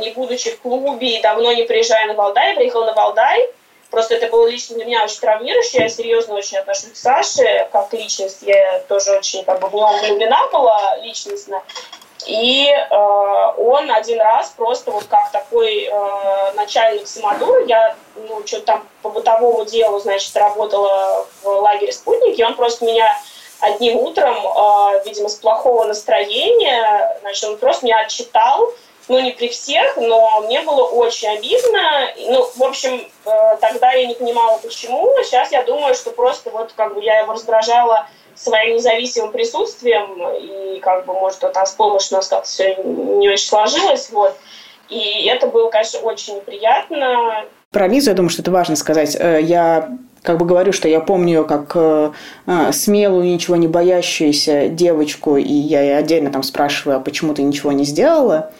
не будучи в клубе и давно не приезжая на Валдай, я приехала на Валдай, Просто это было лично для меня очень травмирующе. Я серьезно очень отношусь к Саше как личность. Я тоже очень как бы нем влюблена была личностно. И э, он один раз просто вот как такой э, начальник самодура, я ну, что-то там по бытовому делу, значит, работала в лагере «Спутник», и он просто меня одним утром, э, видимо, с плохого настроения, значит, он просто меня отчитал, ну, не при всех, но мне было очень обидно. Ну, в общем, э, тогда я не понимала, почему. Сейчас я думаю, что просто вот как бы я его раздражала своим независимым присутствием, и как бы, может, вот там с помощью у нас как-то все не очень сложилось, вот. И это было, конечно, очень неприятно. Про Лизу, я думаю, что это важно сказать. Э, я как бы говорю, что я помню ее как э, э, смелую, ничего не боящуюся девочку, и я ей отдельно там спрашиваю, а почему ты ничего не сделала.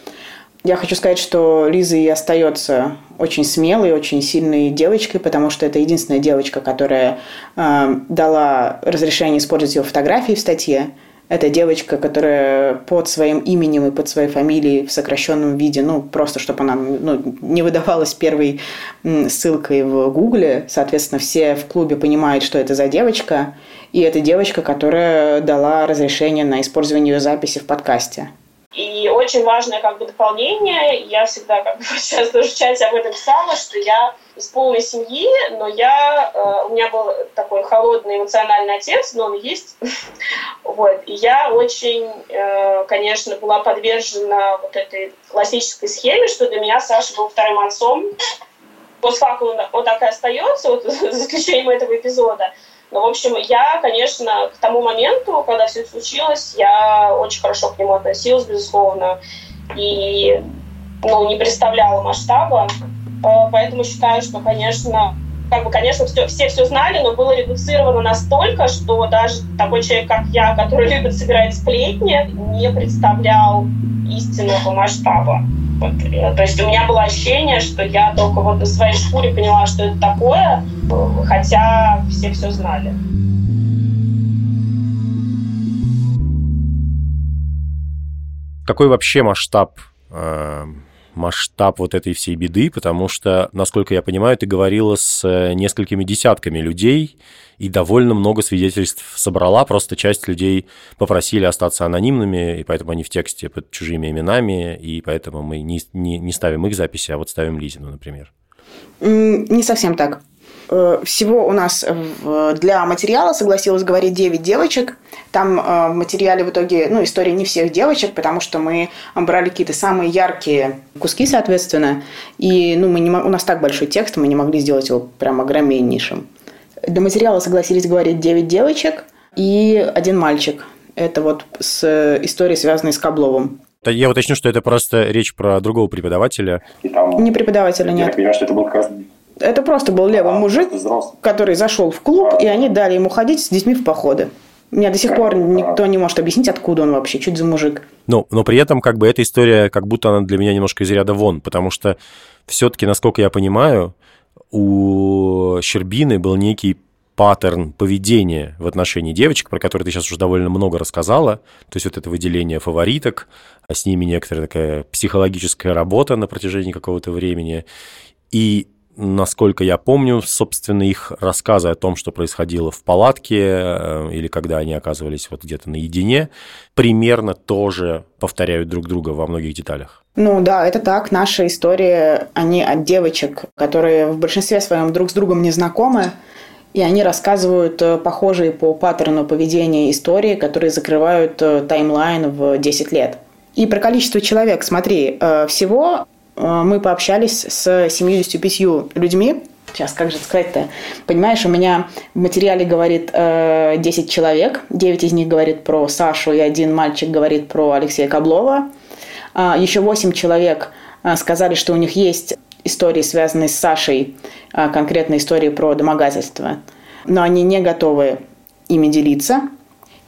Я хочу сказать, что Лиза и остается очень смелой, очень сильной девочкой, потому что это единственная девочка, которая э, дала разрешение использовать ее фотографии в статье. Это девочка, которая под своим именем и под своей фамилией в сокращенном виде, ну, просто чтобы она ну, не выдавалась первой ссылкой в Гугле. Соответственно, все в клубе понимают, что это за девочка. И это девочка, которая дала разрешение на использование ее записи в подкасте. И очень важное как бы дополнение, я всегда как бы сейчас тоже в чате об этом писала, что я из полной семьи, но я, э, у меня был такой холодный эмоциональный отец, но он есть. вот. И я очень, э, конечно, была подвержена вот этой классической схеме, что для меня Саша был вторым отцом. Постфактум он, он так и остается, вот, за исключением этого эпизода. Ну, в общем, я, конечно, к тому моменту, когда все случилось, я очень хорошо к нему относилась, безусловно, и ну, не представляла масштаба. Э, поэтому считаю, что, конечно, как бы, конечно, все, все все знали, но было редуцировано настолько, что даже такой человек, как я, который любит собирать сплетни, не представлял истинного масштаба. Вот. Э, то есть у меня было ощущение, что я только вот на своей шкуре поняла, что это такое, хотя все все знали. Какой вообще масштаб э, масштаб вот этой всей беды, потому что, насколько я понимаю, ты говорила с э, несколькими десятками людей и довольно много свидетельств собрала, просто часть людей попросили остаться анонимными, и поэтому они в тексте под чужими именами, и поэтому мы не, не, не ставим их записи, а вот ставим Лизину, например. Не совсем так. Э, всего у нас для материала согласилась говорить 9 девочек. Там э, в материале в итоге, ну, история не всех девочек, потому что мы брали какие-то самые яркие куски, соответственно. И, ну, мы не, у нас так большой текст, мы не могли сделать его прям огромнейшим. Для материала согласились говорить 9 девочек и один мальчик. Это вот с историей, связанной с Кабловым. Я уточню, что это просто речь про другого преподавателя. Там, не преподавателя, нет. Я понимаю, что это был как раз это просто был левый а, мужик, который зашел в клуб, а. и они дали ему ходить с детьми в походы. Мне до сих пор никто не может объяснить, откуда он вообще, чуть за мужик. Ну, но при этом как бы эта история, как будто она для меня немножко из ряда вон, потому что все-таки, насколько я понимаю, у Щербины был некий паттерн поведения в отношении девочек, про который ты сейчас уже довольно много рассказала. То есть вот это выделение фавориток, а с ними некоторая такая психологическая работа на протяжении какого-то времени. И насколько я помню, собственно, их рассказы о том, что происходило в палатке э, или когда они оказывались вот где-то наедине, примерно тоже повторяют друг друга во многих деталях. Ну да, это так. Наши истории, они от девочек, которые в большинстве своем друг с другом не знакомы, и они рассказывают э, похожие по паттерну поведения истории, которые закрывают э, таймлайн в 10 лет. И про количество человек, смотри, всего мы пообщались с 75 людьми. Сейчас, как же сказать-то? Понимаешь, у меня в материале говорит 10 э, человек, 9 из них говорит про Сашу, и один мальчик говорит про Алексея Каблова. А, Еще 8 человек э, сказали, что у них есть истории, связанные с Сашей, конкретно истории про домогательство, но они не готовы ими делиться.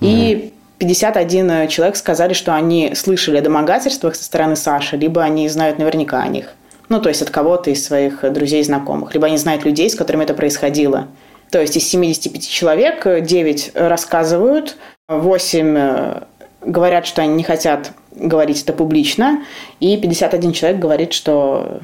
И 51 э, человек сказали, что они слышали о домогательствах со стороны Саши, либо они знают наверняка о них. Ну, то есть от кого-то из своих э, друзей и знакомых. Либо они знают людей, с которыми это происходило. То есть из 75 человек 9 э, рассказывают, 8 говорят, что они не хотят говорить это публично, и 51 человек говорит, что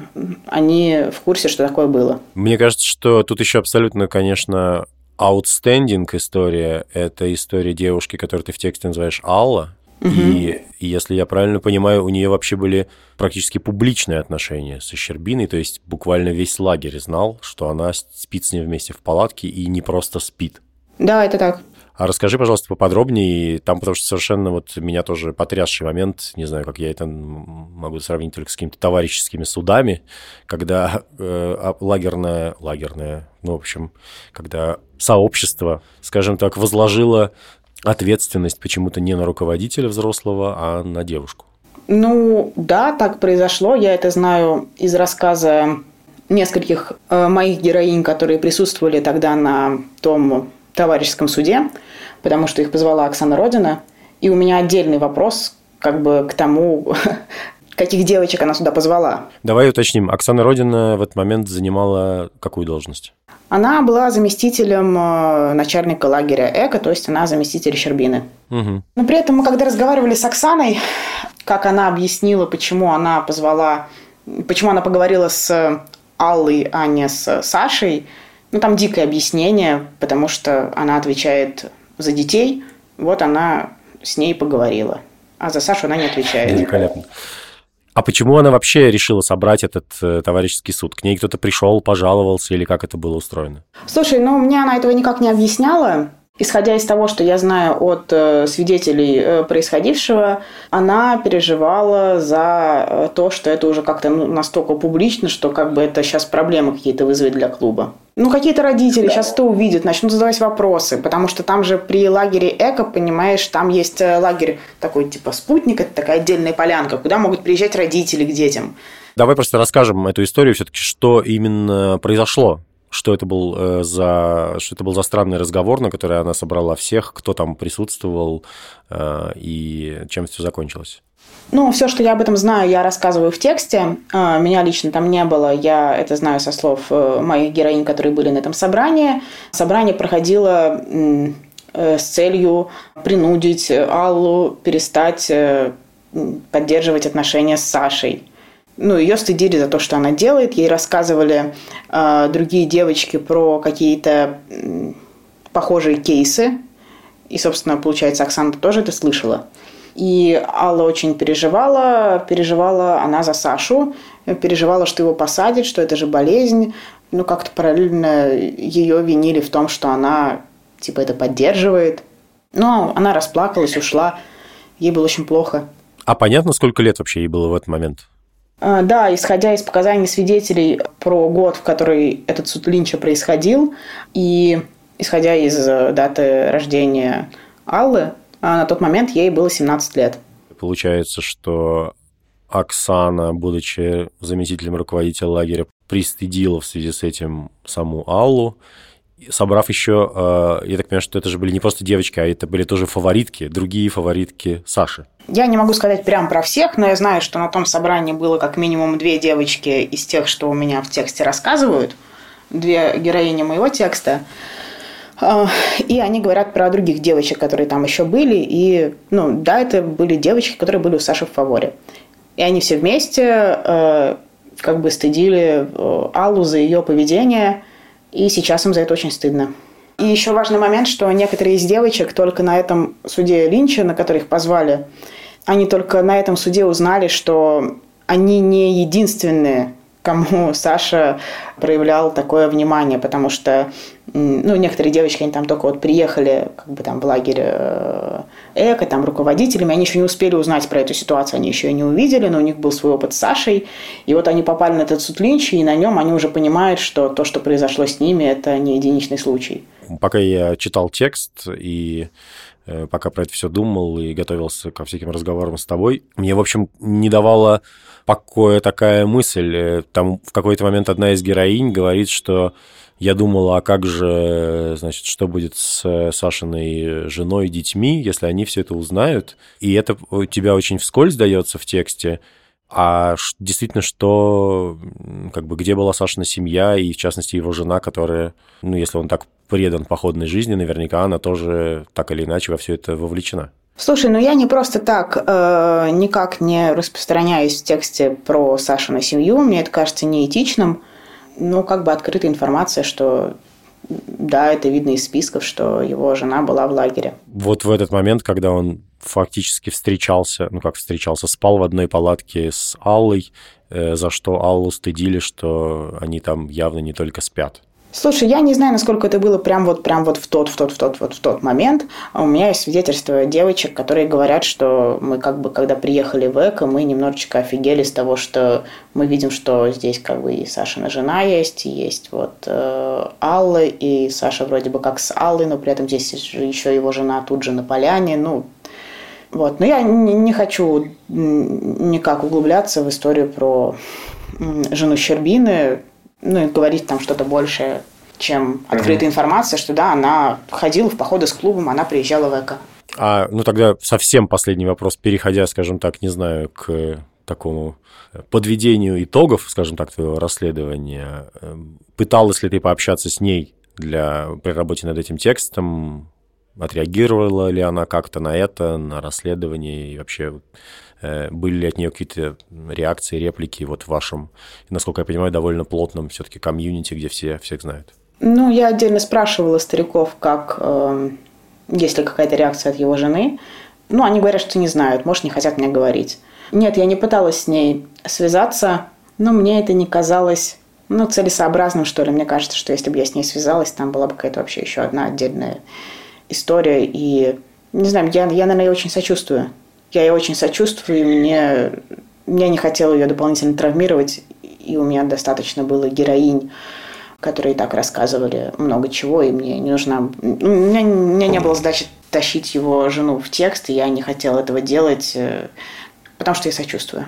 они в курсе, что такое было. Мне кажется, что тут еще абсолютно, конечно, outstanding история. Это история девушки, которую ты в тексте называешь Алла. Угу. И, если я правильно понимаю, у нее вообще были практически публичные отношения со Щербиной, то есть буквально весь лагерь знал, что она спит с ним вместе в палатке и не просто спит. Да, это так. А расскажи, пожалуйста, поподробнее, там, потому что совершенно вот меня тоже потрясший момент, не знаю, как я это могу сравнить только с какими-то товарищескими судами, когда э, лагерное, лагерное, ну, в общем, когда сообщество, скажем так, возложило ответственность почему-то не на руководителя взрослого, а на девушку. Ну, да, так произошло. Я это знаю из рассказа нескольких э, моих героинь, которые присутствовали тогда на том товарищеском суде, потому что их позвала Оксана Родина. И у меня отдельный вопрос как бы к тому, каких девочек она сюда позвала. Давай уточним. Оксана Родина в этот момент занимала какую должность? Она была заместителем э, начальника лагеря ЭКО, то есть она заместитель Щербины. Угу. Но при этом мы когда разговаривали с Оксаной, как она объяснила, почему она позвала, почему она поговорила с Аллой, а не с Сашей, ну, там дикое объяснение, потому что она отвечает за детей. Вот она с ней поговорила. А за Сашу она не отвечает. Великолепно. А почему она вообще решила собрать этот э, товарищеский суд? К ней кто-то пришел, пожаловался или как это было устроено? Слушай, ну мне она этого никак не объясняла. Исходя из того, что я знаю от э, свидетелей э, происходившего, она переживала за э, то, что это уже как-то ну, настолько публично, что как бы это сейчас проблемы какие-то вызовет для клуба. Ну, какие-то родители сейчас это увидят, начнут задавать вопросы, потому что там же при лагере Эко, понимаешь, там есть лагерь такой типа спутник, это такая отдельная полянка, куда могут приезжать родители к детям. Давай просто расскажем эту историю все-таки, что именно произошло что это был э, за что это был за странный разговор, на который она собрала всех, кто там присутствовал э, и чем все закончилось. Ну, все, что я об этом знаю, я рассказываю в тексте. А, меня лично там не было. Я это знаю со слов э, моих героинь, которые были на этом собрании. Собрание проходило с целью принудить Аллу перестать поддерживать отношения с Сашей ну, ее стыдили за то, что она делает. Ей рассказывали э, другие девочки про какие-то э, похожие кейсы. И, собственно, получается, Оксана тоже это слышала. И Алла очень переживала. Переживала она за Сашу. Переживала, что его посадят, что это же болезнь. Ну, как-то параллельно ее винили в том, что она, типа, это поддерживает. Но она расплакалась, ушла. Ей было очень плохо. А понятно, сколько лет вообще ей было в этот момент? А, да, исходя из показаний свидетелей про год, в который этот суд Линча происходил, и исходя из э, даты рождения Аллы, а, на тот момент ей было 17 лет. Получается, что Оксана, будучи заместителем руководителя лагеря, пристыдила в связи с этим саму Аллу, собрав еще, э, я так понимаю, что это же были не просто девочки, а это были тоже фаворитки, другие фаворитки Саши. Я не могу сказать прям про всех, но я знаю, что на том собрании было как минимум две девочки из тех, что у меня в тексте рассказывают, две героини моего текста. Э, и они говорят про других девочек, которые там еще были. И, ну, да, это были девочки, которые были у Саши в фаворе. И они все вместе э, как бы стыдили Аллу за ее поведение – и сейчас им за это очень стыдно. И еще важный момент, что некоторые из девочек только на этом суде Линча, на который их позвали, они только на этом суде узнали, что они не единственные, кому Саша проявлял такое внимание, потому что ну, некоторые девочки, они там только вот приехали как бы там в лагерь э, эко, там руководителями, они еще не успели узнать про эту ситуацию, они еще ее не увидели, но у них был свой опыт с Сашей, и вот они попали на этот суд Линча, и на нем они уже понимают, что то, что произошло с ними, это не единичный случай. Пока я читал текст и э, пока про это все думал и готовился ко всяким разговорам с тобой, мне, в общем, не давало покоя такая мысль. Э, там в какой-то момент одна из героинь говорит, что я думала, а как же, значит, что будет с Сашиной женой и детьми, если они все это узнают. И это у тебя очень вскользь дается в тексте. А действительно, что, как бы, где была Сашина семья и, в частности, его жена, которая, ну, если он так предан походной жизни, наверняка она тоже так или иначе во все это вовлечена. Слушай, ну я не просто так э, никак не распространяюсь в тексте про Сашу на семью. Мне это кажется неэтичным. Ну, как бы открытая информация, что да, это видно из списков, что его жена была в лагере. Вот в этот момент, когда он фактически встречался, ну как встречался, спал в одной палатке с Аллой, э, за что Аллу стыдили, что они там явно не только спят. Слушай, я не знаю, насколько это было прям вот, прям вот в тот, в тот, в тот, вот в тот момент. А у меня есть свидетельства девочек, которые говорят, что мы как бы, когда приехали в Эко, мы немножечко офигели с того, что мы видим, что здесь как бы и Сашина жена есть, есть вот э, Алла, и Саша вроде бы как с Аллой, но при этом здесь еще его жена тут же на поляне, ну, вот. Но я не, не хочу никак углубляться в историю про жену Щербины, ну и говорить там что-то большее, чем открытая mm информация, что да, она ходила в походы с клубом, она приезжала в ЭКО. А, ну тогда совсем последний вопрос, переходя, скажем так, не знаю, к такому подведению итогов, скажем так, твоего расследования. Эм, пыталась ли ты пообщаться с ней для, при работе над этим текстом? Отреагировала ли она как-то на это, на расследование и вообще были ли от нее какие-то реакции, реплики вот в вашем, насколько я понимаю, довольно плотном все-таки комьюнити, где все всех знают? Ну, я отдельно спрашивала стариков, как, э, есть ли какая-то реакция от его жены. Ну, они говорят, что не знают, может, не хотят мне говорить. Нет, я не пыталась с ней связаться, но мне это не казалось ну, целесообразным, что ли. Мне кажется, что если бы я с ней связалась, там была бы какая-то вообще еще одна отдельная история. И, не знаю, я, я наверное, очень сочувствую я ей очень сочувствую, и мне, я не хотела ее дополнительно травмировать, и у меня достаточно было героинь, которые так рассказывали много чего, и мне не нужна... У меня, у меня не было задачи тащить его жену в текст, и я не хотела этого делать, э, потому что я сочувствую.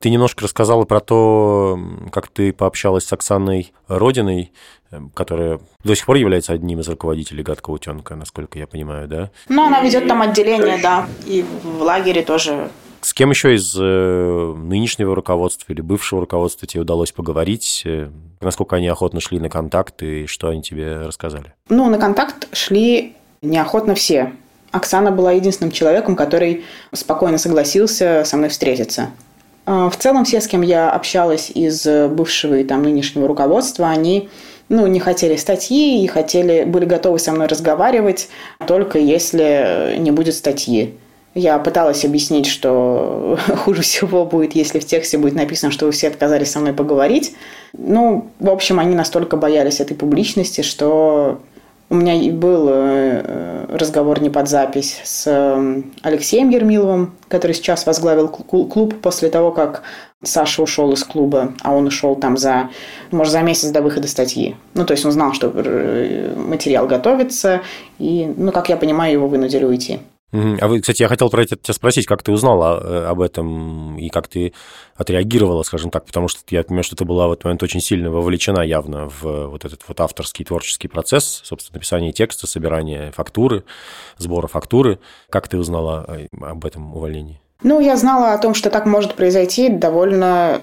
Ты немножко рассказала про то, как ты пообщалась с Оксаной Родиной, эм, которая до сих пор является одним из руководителей «Гадкого утенка», насколько я понимаю, да? Ну, она ведет там отделение, да, и в лагере тоже. С кем еще из э, нынешнего руководства или бывшего руководства тебе удалось поговорить? Э, насколько они охотно шли на контакт и что они тебе рассказали? Ну, на контакт шли неохотно все. Оксана была единственным человеком, который спокойно согласился со мной встретиться. А, в целом все, с кем я общалась из бывшего и там нынешнего руководства, они ну, не хотели статьи и хотели, были готовы со мной разговаривать, только если не будет статьи. Я пыталась объяснить, что хуже всего будет, если в тексте будет написано, что вы все отказались со мной поговорить. Ну, в общем, они настолько боялись этой публичности, что у меня был э, разговор не под запись с эм, Алексеем Ермиловым, который сейчас возглавил клуб после того, как Саша ушел из клуба, а он ушел там за, может, за месяц до выхода статьи. Ну, то есть он знал, что э, материал готовится, и, ну, как я понимаю, его вынудили уйти. А вы, кстати, я хотел про это тебя спросить, как ты узнала э, об этом и как ты отреагировала, скажем так, потому что я понимаю, что ты была в этот момент очень сильно вовлечена явно в вот этот вот авторский творческий процесс, собственно, написание текста, собирание фактуры, сбора фактуры. Как ты узнала э, об этом увольнении? Ну, я знала о том, что так может произойти довольно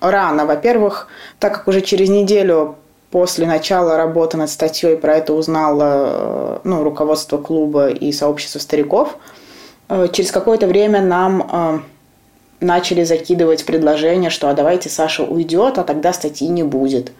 рано. Во-первых, так как уже через неделю После начала работы над статьей про это узнало э, ну, руководство клуба и сообщество стариков. Э, через какое-то время нам э, начали закидывать предложение, что а давайте Саша уйдет, а тогда статьи не будет.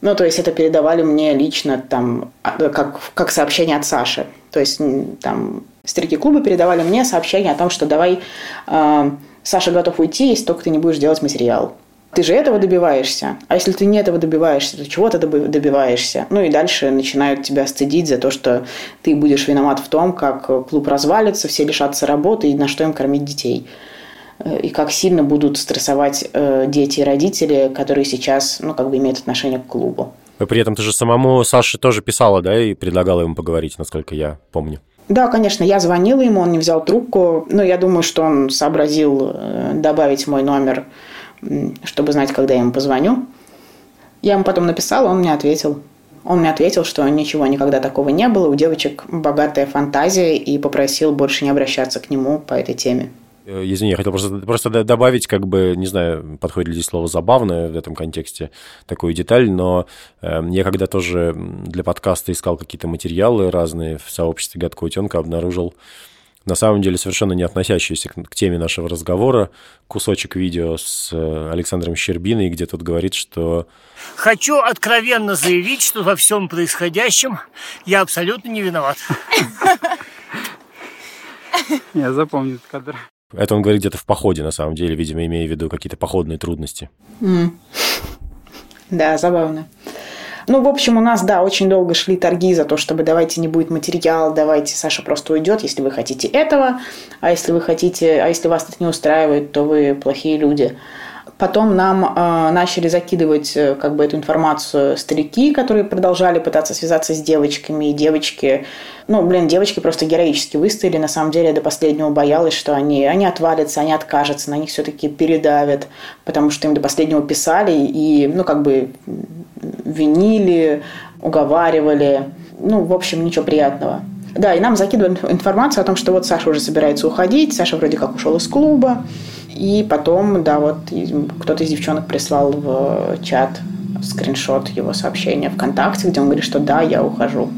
Ну, то есть это передавали мне лично там, а, как, как сообщение от Саши. То есть там старики клуба передавали мне сообщение о том, что давай э, Саша готов уйти, если только ты не будешь делать материал. Ты же этого добиваешься. А если ты не этого добиваешься, то чего ты добиваешься? Ну и дальше начинают тебя стыдить за то, что ты будешь виноват в том, как клуб развалится, все лишатся работы и на что им кормить детей. Э, и как сильно будут стрессовать э, дети и родители, которые сейчас, ну, как бы имеют отношение к клубу. И при этом ты же самому Саше тоже писала, да, и предлагала ему поговорить, насколько я помню. Да, конечно, я звонила ему, он не взял трубку, но я думаю, что он сообразил э, добавить мой номер чтобы знать, когда я ему позвоню. Я ему потом написала, он мне ответил. Он мне ответил, что ничего никогда такого не было, у девочек богатая фантазия, и попросил больше не обращаться к нему по этой теме. Э, извини, я хотел просто, просто добавить, как бы, не знаю, подходит ли здесь слово «забавное» в этом контексте, такую деталь, но э, я когда тоже для подкаста искал какие-то материалы разные в сообществе «Гадкого утенка», обнаружил на самом деле совершенно не относящийся к теме нашего разговора, кусочек видео с э, Александром Щербиной, где тот говорит, что... Хочу откровенно заявить, что во всем происходящем я абсолютно не виноват. Я запомню этот кадр. Это он говорит где-то в походе, на самом деле, видимо, имея в виду какие-то походные трудности. Mm. Да, забавно. Ну, в общем, у нас, да, очень долго шли торги за то, чтобы давайте не будет материал, давайте Саша просто уйдет, если вы хотите этого, а если вы хотите, а если вас это не устраивает, то вы плохие люди. Потом нам э, начали закидывать э, как бы эту информацию старики, которые продолжали пытаться связаться с девочками. И девочки, ну, блин, девочки просто героически выстояли. На самом деле я до последнего боялась, что они, они отвалятся, они откажутся, на них все-таки передавят, потому что им до последнего писали и, ну, как бы винили, уговаривали. Ну, в общем, ничего приятного. Да, и нам закидывали информацию о том, что вот Саша уже собирается уходить, Саша вроде как ушел из клуба. И потом, да, вот кто-то из девчонок прислал в чат скриншот его сообщения ВКонтакте, где он говорит, что да, я ухожу.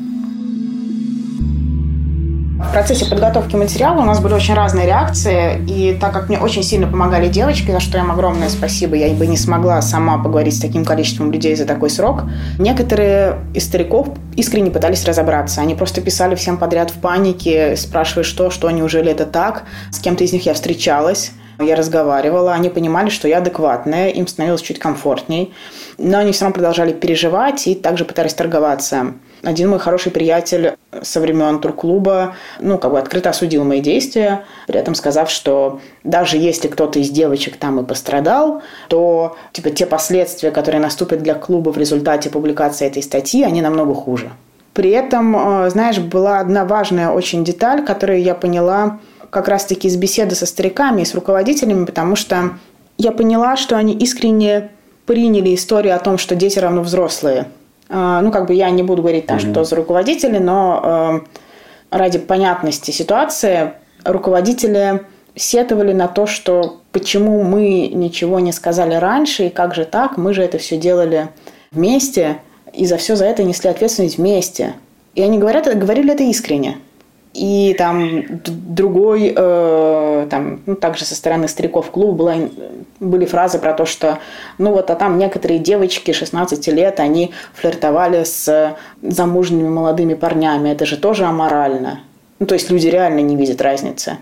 В процессе подготовки материала у нас были очень разные реакции, и так как мне очень сильно помогали девочки, за что им огромное спасибо, я бы не смогла сама поговорить с таким количеством людей за такой срок, некоторые из стариков искренне пытались разобраться. Они просто писали всем подряд в панике, спрашивая, что, что, неужели это так. С кем-то из них я встречалась, я разговаривала, они понимали, что я адекватная, им становилось чуть комфортней, но они все равно продолжали переживать и также пытались торговаться. Один мой хороший приятель со времен турклуба, ну, как бы открыто осудил мои действия, при этом сказав, что даже если кто-то из девочек там и пострадал, то, типа, те последствия, которые наступят для клуба в результате публикации этой статьи, они намного хуже. При этом, э, знаешь, была одна важная очень деталь, которую я поняла как раз-таки из беседы со стариками и с руководителями, потому что я поняла, что они искренне приняли историю о том, что дети равно взрослые. А, ну, как бы я не буду говорить там, mm-hmm. что за руководители, но э, ради понятности ситуации руководители сетовали на то, что почему мы ничего не сказали раньше, и как же так, мы же это все делали вместе, и за все за это несли ответственность вместе. И они говорят, говорили это искренне. И там другой, э, там, ну, также со стороны стариков клуба была, были фразы про то, что, ну вот, а там некоторые девочки 16 лет, они флиртовали с замужними молодыми парнями. Это же тоже аморально. Ну, то есть люди реально не видят разницы.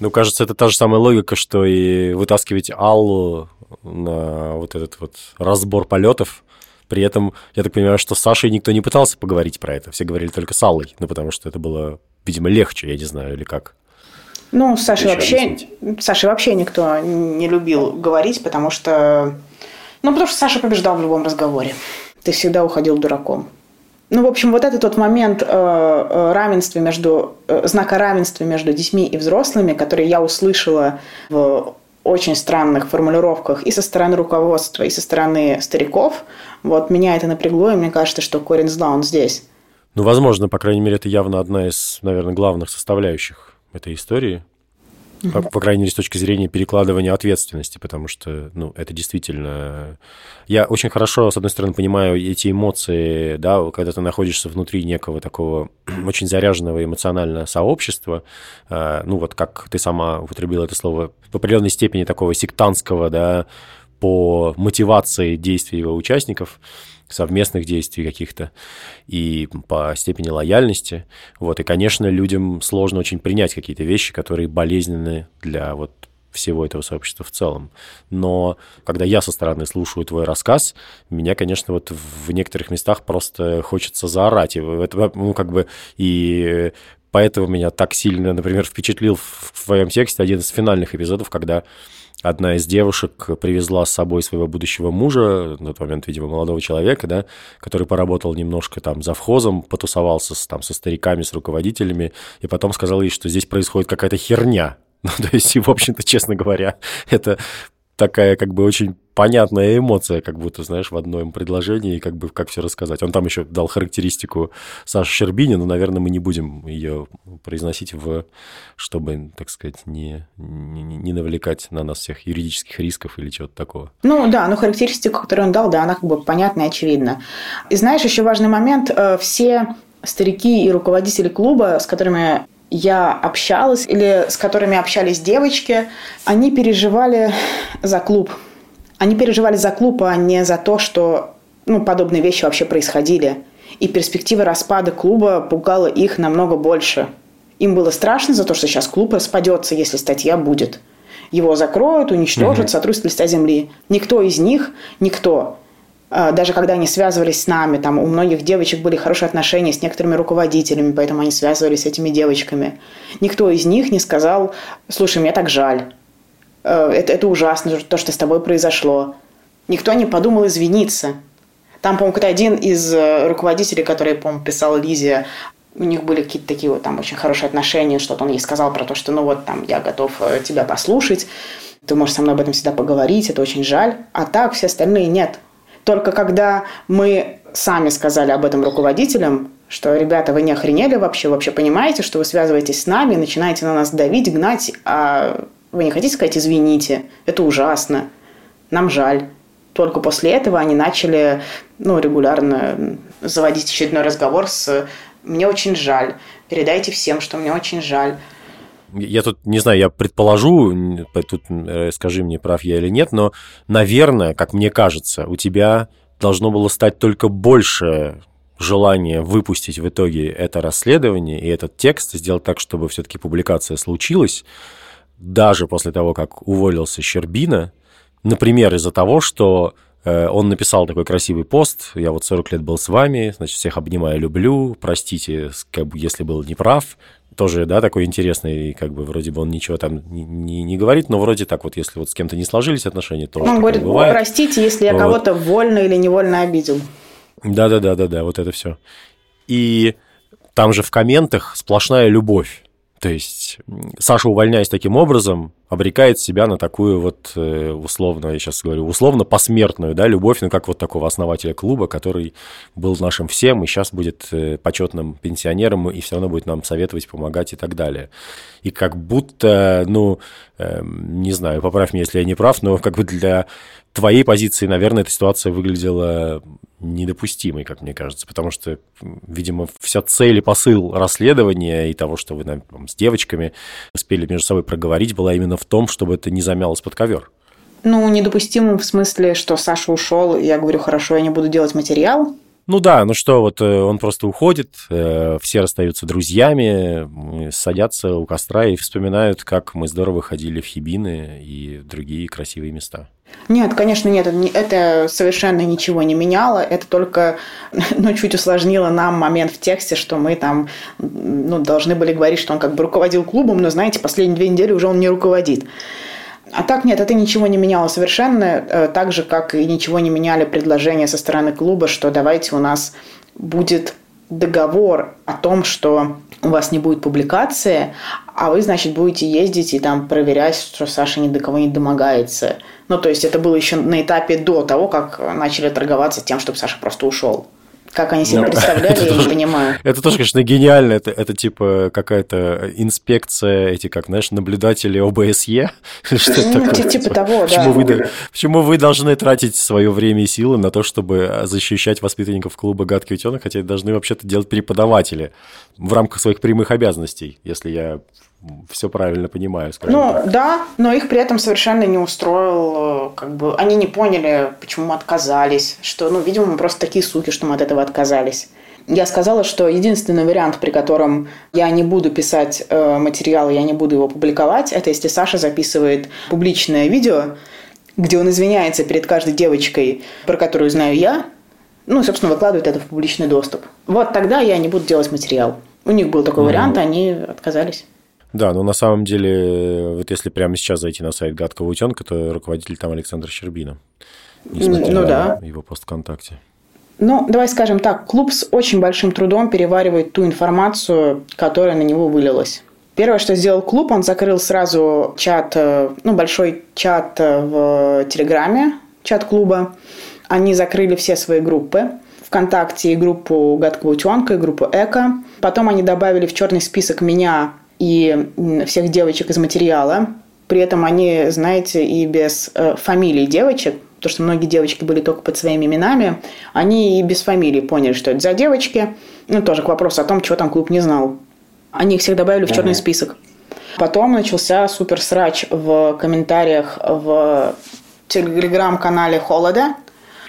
Ну, кажется, это та же самая логика, что и вытаскивать Аллу на вот этот вот разбор полетов. При этом, я так понимаю, что с Сашей никто не пытался поговорить про это. Все говорили только с Аллой, ну, потому что это было видимо, легче, я не знаю, или как. Ну, Саша вообще, Саша вообще никто не любил говорить, потому что... Ну, потому что Саша побеждал в любом разговоре. Ты всегда уходил дураком. Ну, в общем, вот это тот момент э, э равенства между, э, знака равенства между детьми и взрослыми, который я услышала в очень странных формулировках и со стороны руководства, и со стороны стариков. Вот меня это напрягло, и мне кажется, что корень зла он здесь. Ну, возможно, по крайней мере, это явно одна из, наверное, главных составляющих этой истории. Угу. По, по крайней мере, с точки зрения перекладывания ответственности, потому что, ну, это действительно... Я очень хорошо, с одной стороны, понимаю эти эмоции, да, когда ты находишься внутри некого такого очень заряженного эмоционального сообщества, э, ну, вот как ты сама употребила это слово, в определенной степени такого сектантского, да, по мотивации действий его участников, совместных действий каких-то и по степени лояльности. Вот. И, конечно, людям сложно очень принять какие-то вещи, которые болезненны для вот всего этого сообщества в целом. Но когда я со стороны слушаю твой рассказ, меня, конечно, вот в некоторых местах просто хочется заорать. И это, ну, как бы, и поэтому меня так сильно, например, впечатлил в твоем тексте один из финальных эпизодов, когда одна из девушек привезла с собой своего будущего мужа, на тот момент, видимо, молодого человека, да, который поработал немножко там за вхозом, потусовался с, там со стариками, с руководителями, и потом сказал ей, что здесь происходит какая-то херня. Ну, то есть, в общем-то, честно говоря, это такая как бы очень понятная эмоция, как будто, знаешь, в одном предложении, как бы как все рассказать. Он там еще дал характеристику Саши Щербини, но, наверное, мы не будем ее произносить в, чтобы, так сказать, не, не, не навлекать на нас всех юридических рисков или чего-то такого. Ну да, но характеристику, которую он дал, да, она как бы понятна и очевидна. И знаешь, еще важный момент, э, все старики и руководители клуба, с которыми я общалась или с которыми общались девочки, они переживали за клуб. Они переживали за клуб, а не за то, что ну, подобные вещи вообще происходили. И перспектива распада клуба пугала их намного больше. Им было страшно за то, что сейчас клуб распадется, если статья будет. Его закроют, уничтожат, угу. сотрут с листа земли. Никто из них, никто, даже когда они связывались с нами, там у многих девочек были хорошие отношения с некоторыми руководителями, поэтому они связывались с этими девочками. Никто из них не сказал, слушай, мне так жаль, э, это, это ужасно, то, что с тобой произошло. Никто не подумал извиниться. Там, по-моему, какой-то один из э, руководителей, который, по-моему, писал Лизе, у них были какие-то такие вот там очень хорошие отношения, что-то он ей сказал про то, что ну вот там я готов э, тебя послушать, ты можешь со мной об этом всегда поговорить, это очень жаль. А так все остальные нет. Только когда мы сами сказали об этом руководителям, что, ребята, вы не охренели вообще, вообще понимаете, что вы связываетесь с нами, начинаете на нас давить, гнать, а вы не хотите сказать «извините», это ужасно, нам жаль. Только после этого они начали ну, регулярно заводить очередной разговор с «мне очень жаль», передайте всем, что мне очень жаль. Я тут, не знаю, я предположу, тут э, скажи мне, прав я или нет, но, наверное, как мне кажется, у тебя должно было стать только больше желание выпустить в итоге это расследование и этот текст, сделать так, чтобы все-таки публикация случилась, даже после того, как уволился Щербина, например, из-за того, что э, он написал такой красивый пост, я вот 40 лет был с вами, значит, всех обнимаю, люблю, простите, если был неправ, тоже, да, такой интересный, как бы вроде бы он ничего там не, не, не говорит, но вроде так вот, если вот с кем-то не сложились отношения, то Он говорит, бывает. простите, если я вот. кого-то вольно или невольно обидел. Да-да-да-да-да, вот это все. И там же в комментах сплошная любовь. То есть Саша, увольняясь таким образом, обрекает себя на такую вот э, условно, я сейчас говорю, условно посмертную, да, любовь, ну, как вот такого основателя клуба, который был нашим всем и сейчас будет э, почетным пенсионером и все равно будет нам советовать, помогать и так далее. И как будто, ну, э, не знаю, поправь меня, если я не прав, но как бы для твоей позиции, наверное, эта ситуация выглядела недопустимой, как мне кажется, потому что, видимо, вся цель и посыл расследования и того, что вы там, с девочками успели между собой проговорить, была именно в том, чтобы это не замялось под ковер. Ну, недопустимым в смысле, что Саша ушел, я говорю, хорошо, я не буду делать материал, ну да, ну что, вот э, он просто уходит, э, все расстаются друзьями, садятся у костра и вспоминают, как мы здорово ходили в Хибины и другие красивые места. Нет, конечно, нет, это совершенно ничего не меняло, это только, ну, чуть усложнило нам момент в тексте, что мы там, ну, должны были говорить, что он как бы руководил клубом, но, знаете, последние две недели уже он не руководит. А так нет, это ничего не меняло совершенно, э, так же, как и ничего не меняли предложения со стороны клуба, что давайте у нас будет договор о том, что у вас не будет публикации, а вы, значит, будете ездить и там проверять, что Саша ни до кого не домогается. Ну, то есть это было еще на этапе до того, как начали торговаться тем, чтобы Саша просто ушел. Как они себе представляли, я не понимаю. Это тоже, конечно, гениально. Это, это типа какая-то инспекция, эти, как, знаешь, наблюдатели ОБСЕ. Что ну, такое? Типа, того, почему да. Вы, почему вы должны тратить свое время и силы на то, чтобы защищать воспитанников клуба «Гадкий утенок», хотя должны вообще-то делать преподаватели в рамках своих прямых обязанностей, если я все правильно понимаю, скажем Ну, так. да, но их при этом совершенно не устроил, э, как бы, они не поняли, почему мы отказались, что, ну, видимо, мы просто такие суки, что мы от этого отказались. Я сказала, что единственный вариант, при котором я не буду писать э, материал, я не буду его публиковать, это если Саша записывает публичное видео, где он извиняется перед каждой девочкой, про которую знаю я, ну, собственно, выкладывает это в публичный доступ. Вот тогда я не буду делать материал. У них был такой mm-hmm. вариант, они отказались. Да, но на самом деле, вот если прямо сейчас зайти на сайт «Гадкого утенка», то руководитель там Александр Щербина. Несмотря ну, да. его пост ВКонтакте. Ну, давай скажем так, клуб с очень большим трудом переваривает ту информацию, которая на него вылилась. Первое, что сделал клуб, он закрыл сразу чат, э, ну, большой чат э, в Телеграме, чат клуба. Они закрыли все свои группы. ВКонтакте и группу «Гадкого утенка», и группу «Эко». Потом они добавили в черный список меня и всех девочек из материала. При этом они, знаете, и без э, фамилий девочек, потому что многие девочки были только под своими именами, они и без фамилии поняли, что это за девочки. Ну, тоже к вопросу о том, чего там клуб не знал. Они их всех добавили в черный список. Потом начался супер срач в комментариях в телеграм-канале Холода,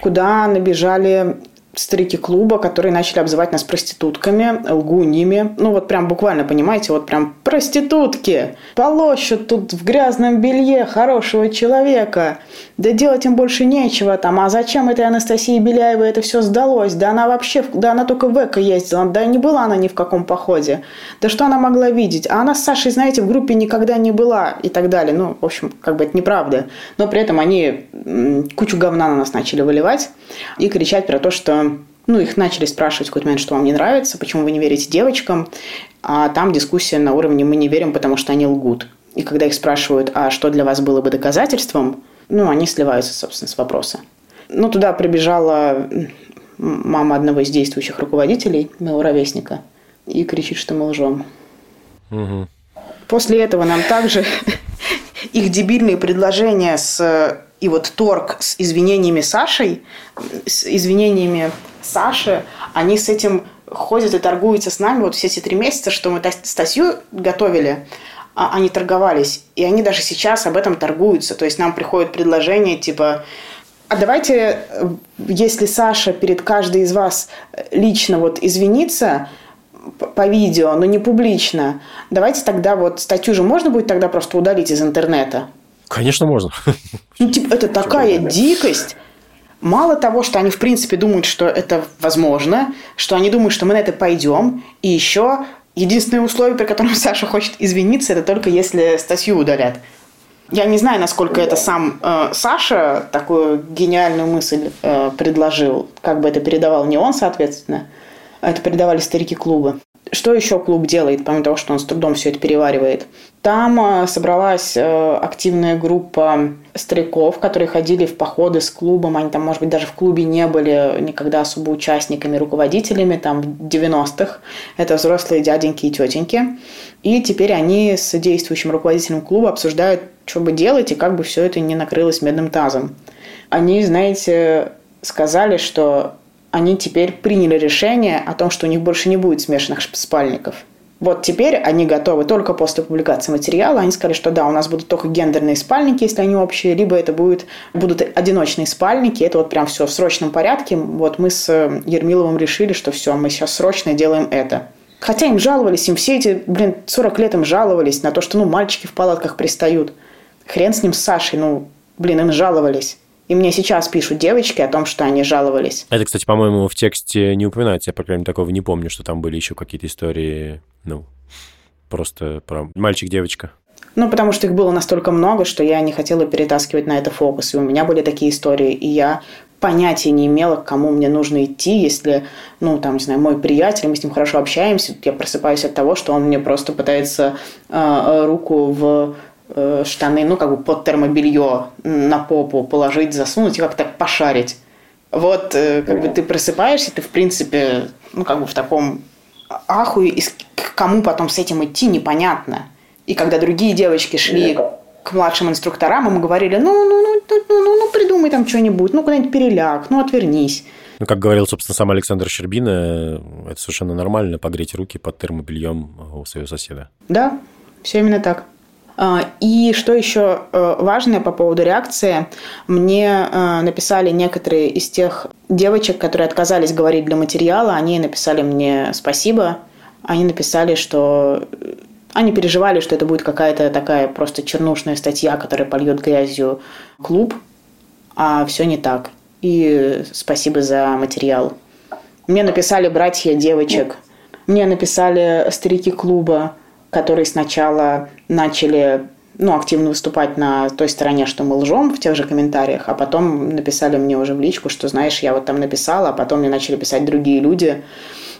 куда набежали старики клуба, которые начали обзывать нас проститутками, лгуньями. Ну, вот прям буквально, понимаете, вот прям проститутки. Полощут тут в грязном белье хорошего человека. Да делать им больше нечего там. А зачем этой Анастасии Беляевой это все сдалось? Да она вообще, да она только в эко ездила. Да не была она ни в каком походе. Да что она могла видеть? А она с Сашей, знаете, в группе никогда не была и так далее. Ну, в общем, как бы это неправда. Но при этом они кучу говна на нас начали выливать и кричать про то, что ну, их начали спрашивать в какой-то момент, что вам не нравится, почему вы не верите девочкам, а там дискуссия на уровне «мы не верим, потому что они лгут». И когда их спрашивают, а что для вас было бы доказательством, ну, они сливаются, собственно, с вопроса. Ну, туда прибежала мама одного из действующих руководителей, моего ровесника, и кричит, что мы лжем. Угу. После этого нам также их дебильные предложения с и вот торг с извинениями Сашей, с извинениями Саши, они с этим ходят и торгуются с нами вот все эти три месяца, что мы статью готовили, а они торговались. И они даже сейчас об этом торгуются. То есть нам приходит предложение типа, а давайте, если Саша перед каждой из вас лично вот извинится по видео, но не публично, давайте тогда вот статью же можно будет тогда просто удалить из интернета. Конечно, можно. Ну, типа, это такая дикость. Мало того, что они, в принципе, думают, что это возможно, что они думают, что мы на это пойдем, и еще единственное условие, при котором Саша хочет извиниться, это только если статью удалят. Я не знаю, насколько это сам э, Саша такую гениальную мысль э, предложил, как бы это передавал не он, соответственно, это передавали старики клуба. Что еще клуб делает, помимо того, что он с трудом все это переваривает? Там э, собралась э, активная группа стариков, которые ходили в походы с клубом. Они там, может быть, даже в клубе не были никогда особо участниками, руководителями там в 90-х. Это взрослые дяденьки и тетеньки. И теперь они с действующим руководителем клуба обсуждают, что бы делать и как бы все это не накрылось медным тазом. Они, знаете, сказали, что они теперь приняли решение о том, что у них больше не будет смешанных спальников. Вот теперь они готовы только после публикации материала. Они сказали, что да, у нас будут только гендерные спальники, если они общие, либо это будет, будут одиночные спальники. Это вот прям все в срочном порядке. Вот мы с Ермиловым решили, что все, мы сейчас срочно делаем это. Хотя им жаловались, им все эти, блин, 40 лет им жаловались на то, что, ну, мальчики в палатках пристают. Хрен с ним, с Сашей, ну, блин, им жаловались. И мне сейчас пишут девочки о том, что они жаловались. Это, кстати, по-моему, в тексте не упоминается. Я, по крайней мере, такого не помню, что там были еще какие-то истории, ну, просто про мальчик-девочка. Ну, потому что их было настолько много, что я не хотела перетаскивать на это фокус. И у меня были такие истории, и я понятия не имела, к кому мне нужно идти, если, ну, там, не знаю, мой приятель, мы с ним хорошо общаемся, я просыпаюсь от того, что он мне просто пытается э, руку в штаны, ну, как бы под термобелье на попу положить, засунуть и как-то пошарить. Вот, э, как бы ты просыпаешься, ты, в принципе, ну, как бы в таком ахуе, и к кому потом с этим идти, непонятно. И когда другие девочки шли к младшим инструкторам, мы говорили, ну, ну, ну, ну, ну, ну, ну придумай там что-нибудь, ну, куда-нибудь переляг, ну, отвернись. Ну, как говорил, собственно, сам Александр Щербина, это совершенно нормально погреть руки под термобельем у своего соседа. Да, все именно так. А, и что еще э, важное по поводу реакции, мне э, написали некоторые из тех девочек, которые отказались говорить для материала, они написали мне спасибо, они написали, что они переживали, что это будет какая-то такая просто чернушная статья, которая польет грязью клуб, а все не так. И спасибо за материал. Мне написали братья девочек, мне написали старики клуба, которые сначала начали ну, активно выступать на той стороне, что мы лжем в тех же комментариях, а потом написали мне уже в личку, что, знаешь, я вот там написала, а потом мне начали писать другие люди,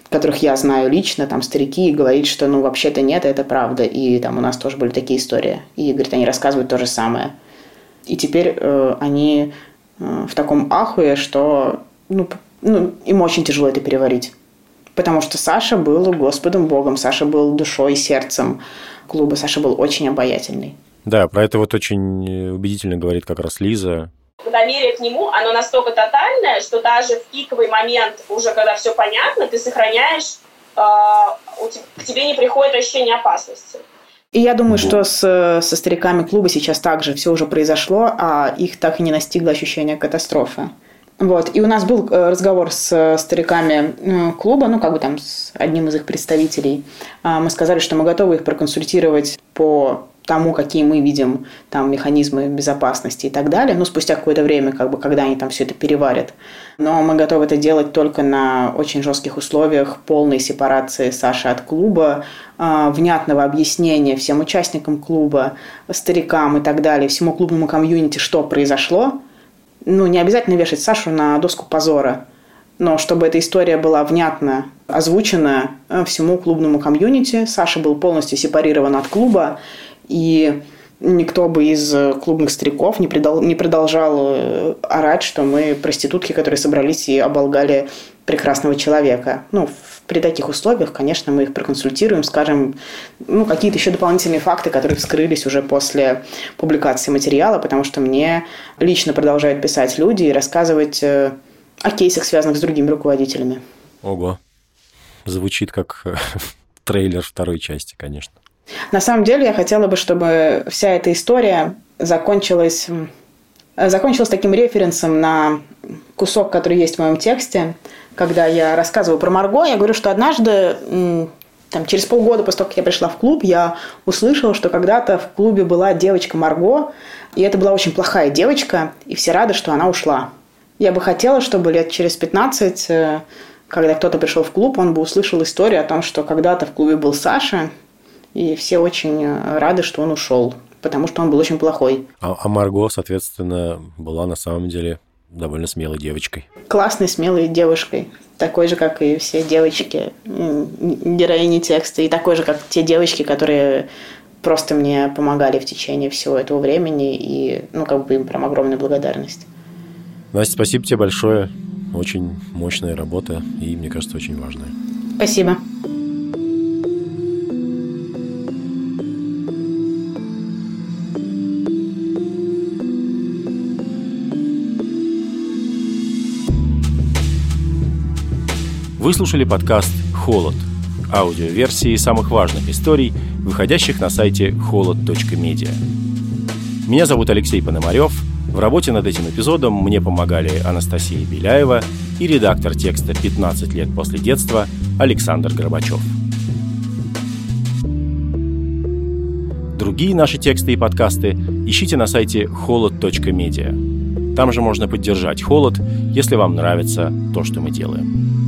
которых я знаю лично, там старики, и говорить, что ну вообще-то нет, это правда. И там у нас тоже были такие истории. И, говорит, они рассказывают то же самое. И теперь э, они э, в таком ахуе, что ну, ну, им очень тяжело это переварить. Потому что Саша был Господом Богом, Саша был душой и сердцем клуба, Саша был очень обаятельный. Да, про это вот очень убедительно говорит как раз Лиза. Доверие к нему, оно настолько тотальное, что даже в пиковый момент, уже когда все понятно, ты сохраняешь к тебе не приходит ощущение опасности. И я думаю, что с, со стариками клуба сейчас также все уже произошло, а их так и не настигло ощущение катастрофы. Вот. И у нас был э, разговор с стариками э, клуба, ну, как бы там с одним из их представителей. А, мы сказали, что мы готовы их проконсультировать по тому, какие мы видим там механизмы безопасности и так далее. Но спустя какое-то время, как бы, когда они там все это переварят. Но мы готовы это делать только на очень жестких условиях полной сепарации Саши от клуба, а, внятного объяснения всем участникам клуба, старикам и так далее, всему клубному комьюнити, что произошло. Ну, не обязательно вешать Сашу на доску позора, но чтобы эта история была внятно озвучена э, всему клубному комьюнити. Саша был полностью сепарирован от клуба, и никто бы из клубных стариков не, придал, не продолжал э, орать, что мы проститутки, которые собрались и оболгали прекрасного человека. Ну, при таких условиях, конечно, мы их проконсультируем, скажем, ну, какие-то еще дополнительные факты, которые вскрылись уже после публикации материала, потому что мне лично продолжают писать люди и рассказывать э, о кейсах, связанных с другими руководителями. Ого. Звучит как трейлер второй части, конечно. На самом деле я хотела бы, чтобы вся эта история закончилась, закончилась таким референсом на кусок, который есть в моем тексте. Когда я рассказываю про Марго, я говорю, что однажды там, через полгода после того, как я пришла в клуб, я услышала, что когда-то в клубе была девочка Марго, и это была очень плохая девочка, и все рады, что она ушла. Я бы хотела, чтобы лет через 15, э, когда кто-то пришел в клуб, он бы услышал историю о том, что когда-то в клубе был Саша, и все очень э, рады, что он ушел, потому что он был очень плохой. А, а Марго, соответственно, была на самом деле довольно смелой девочкой. Классной, смелой девушкой. Такой же, как и все девочки, героини текста. И такой же, как те девочки, которые просто мне помогали в течение всего этого времени. И, ну, как бы им прям огромная благодарность. Настя, спасибо тебе большое. Очень мощная работа и, мне кажется, очень важная. Спасибо. Вы слушали подкаст «Холод» – аудиоверсии самых важных историй, выходящих на сайте холод.медиа. Меня зовут Алексей Пономарев. В работе над этим эпизодом мне помогали Анастасия Беляева и редактор текста «15 лет после детства» Александр Горбачев. Другие наши тексты и подкасты ищите на сайте холод.медиа. Там же можно поддержать «Холод», если вам нравится то, что мы делаем.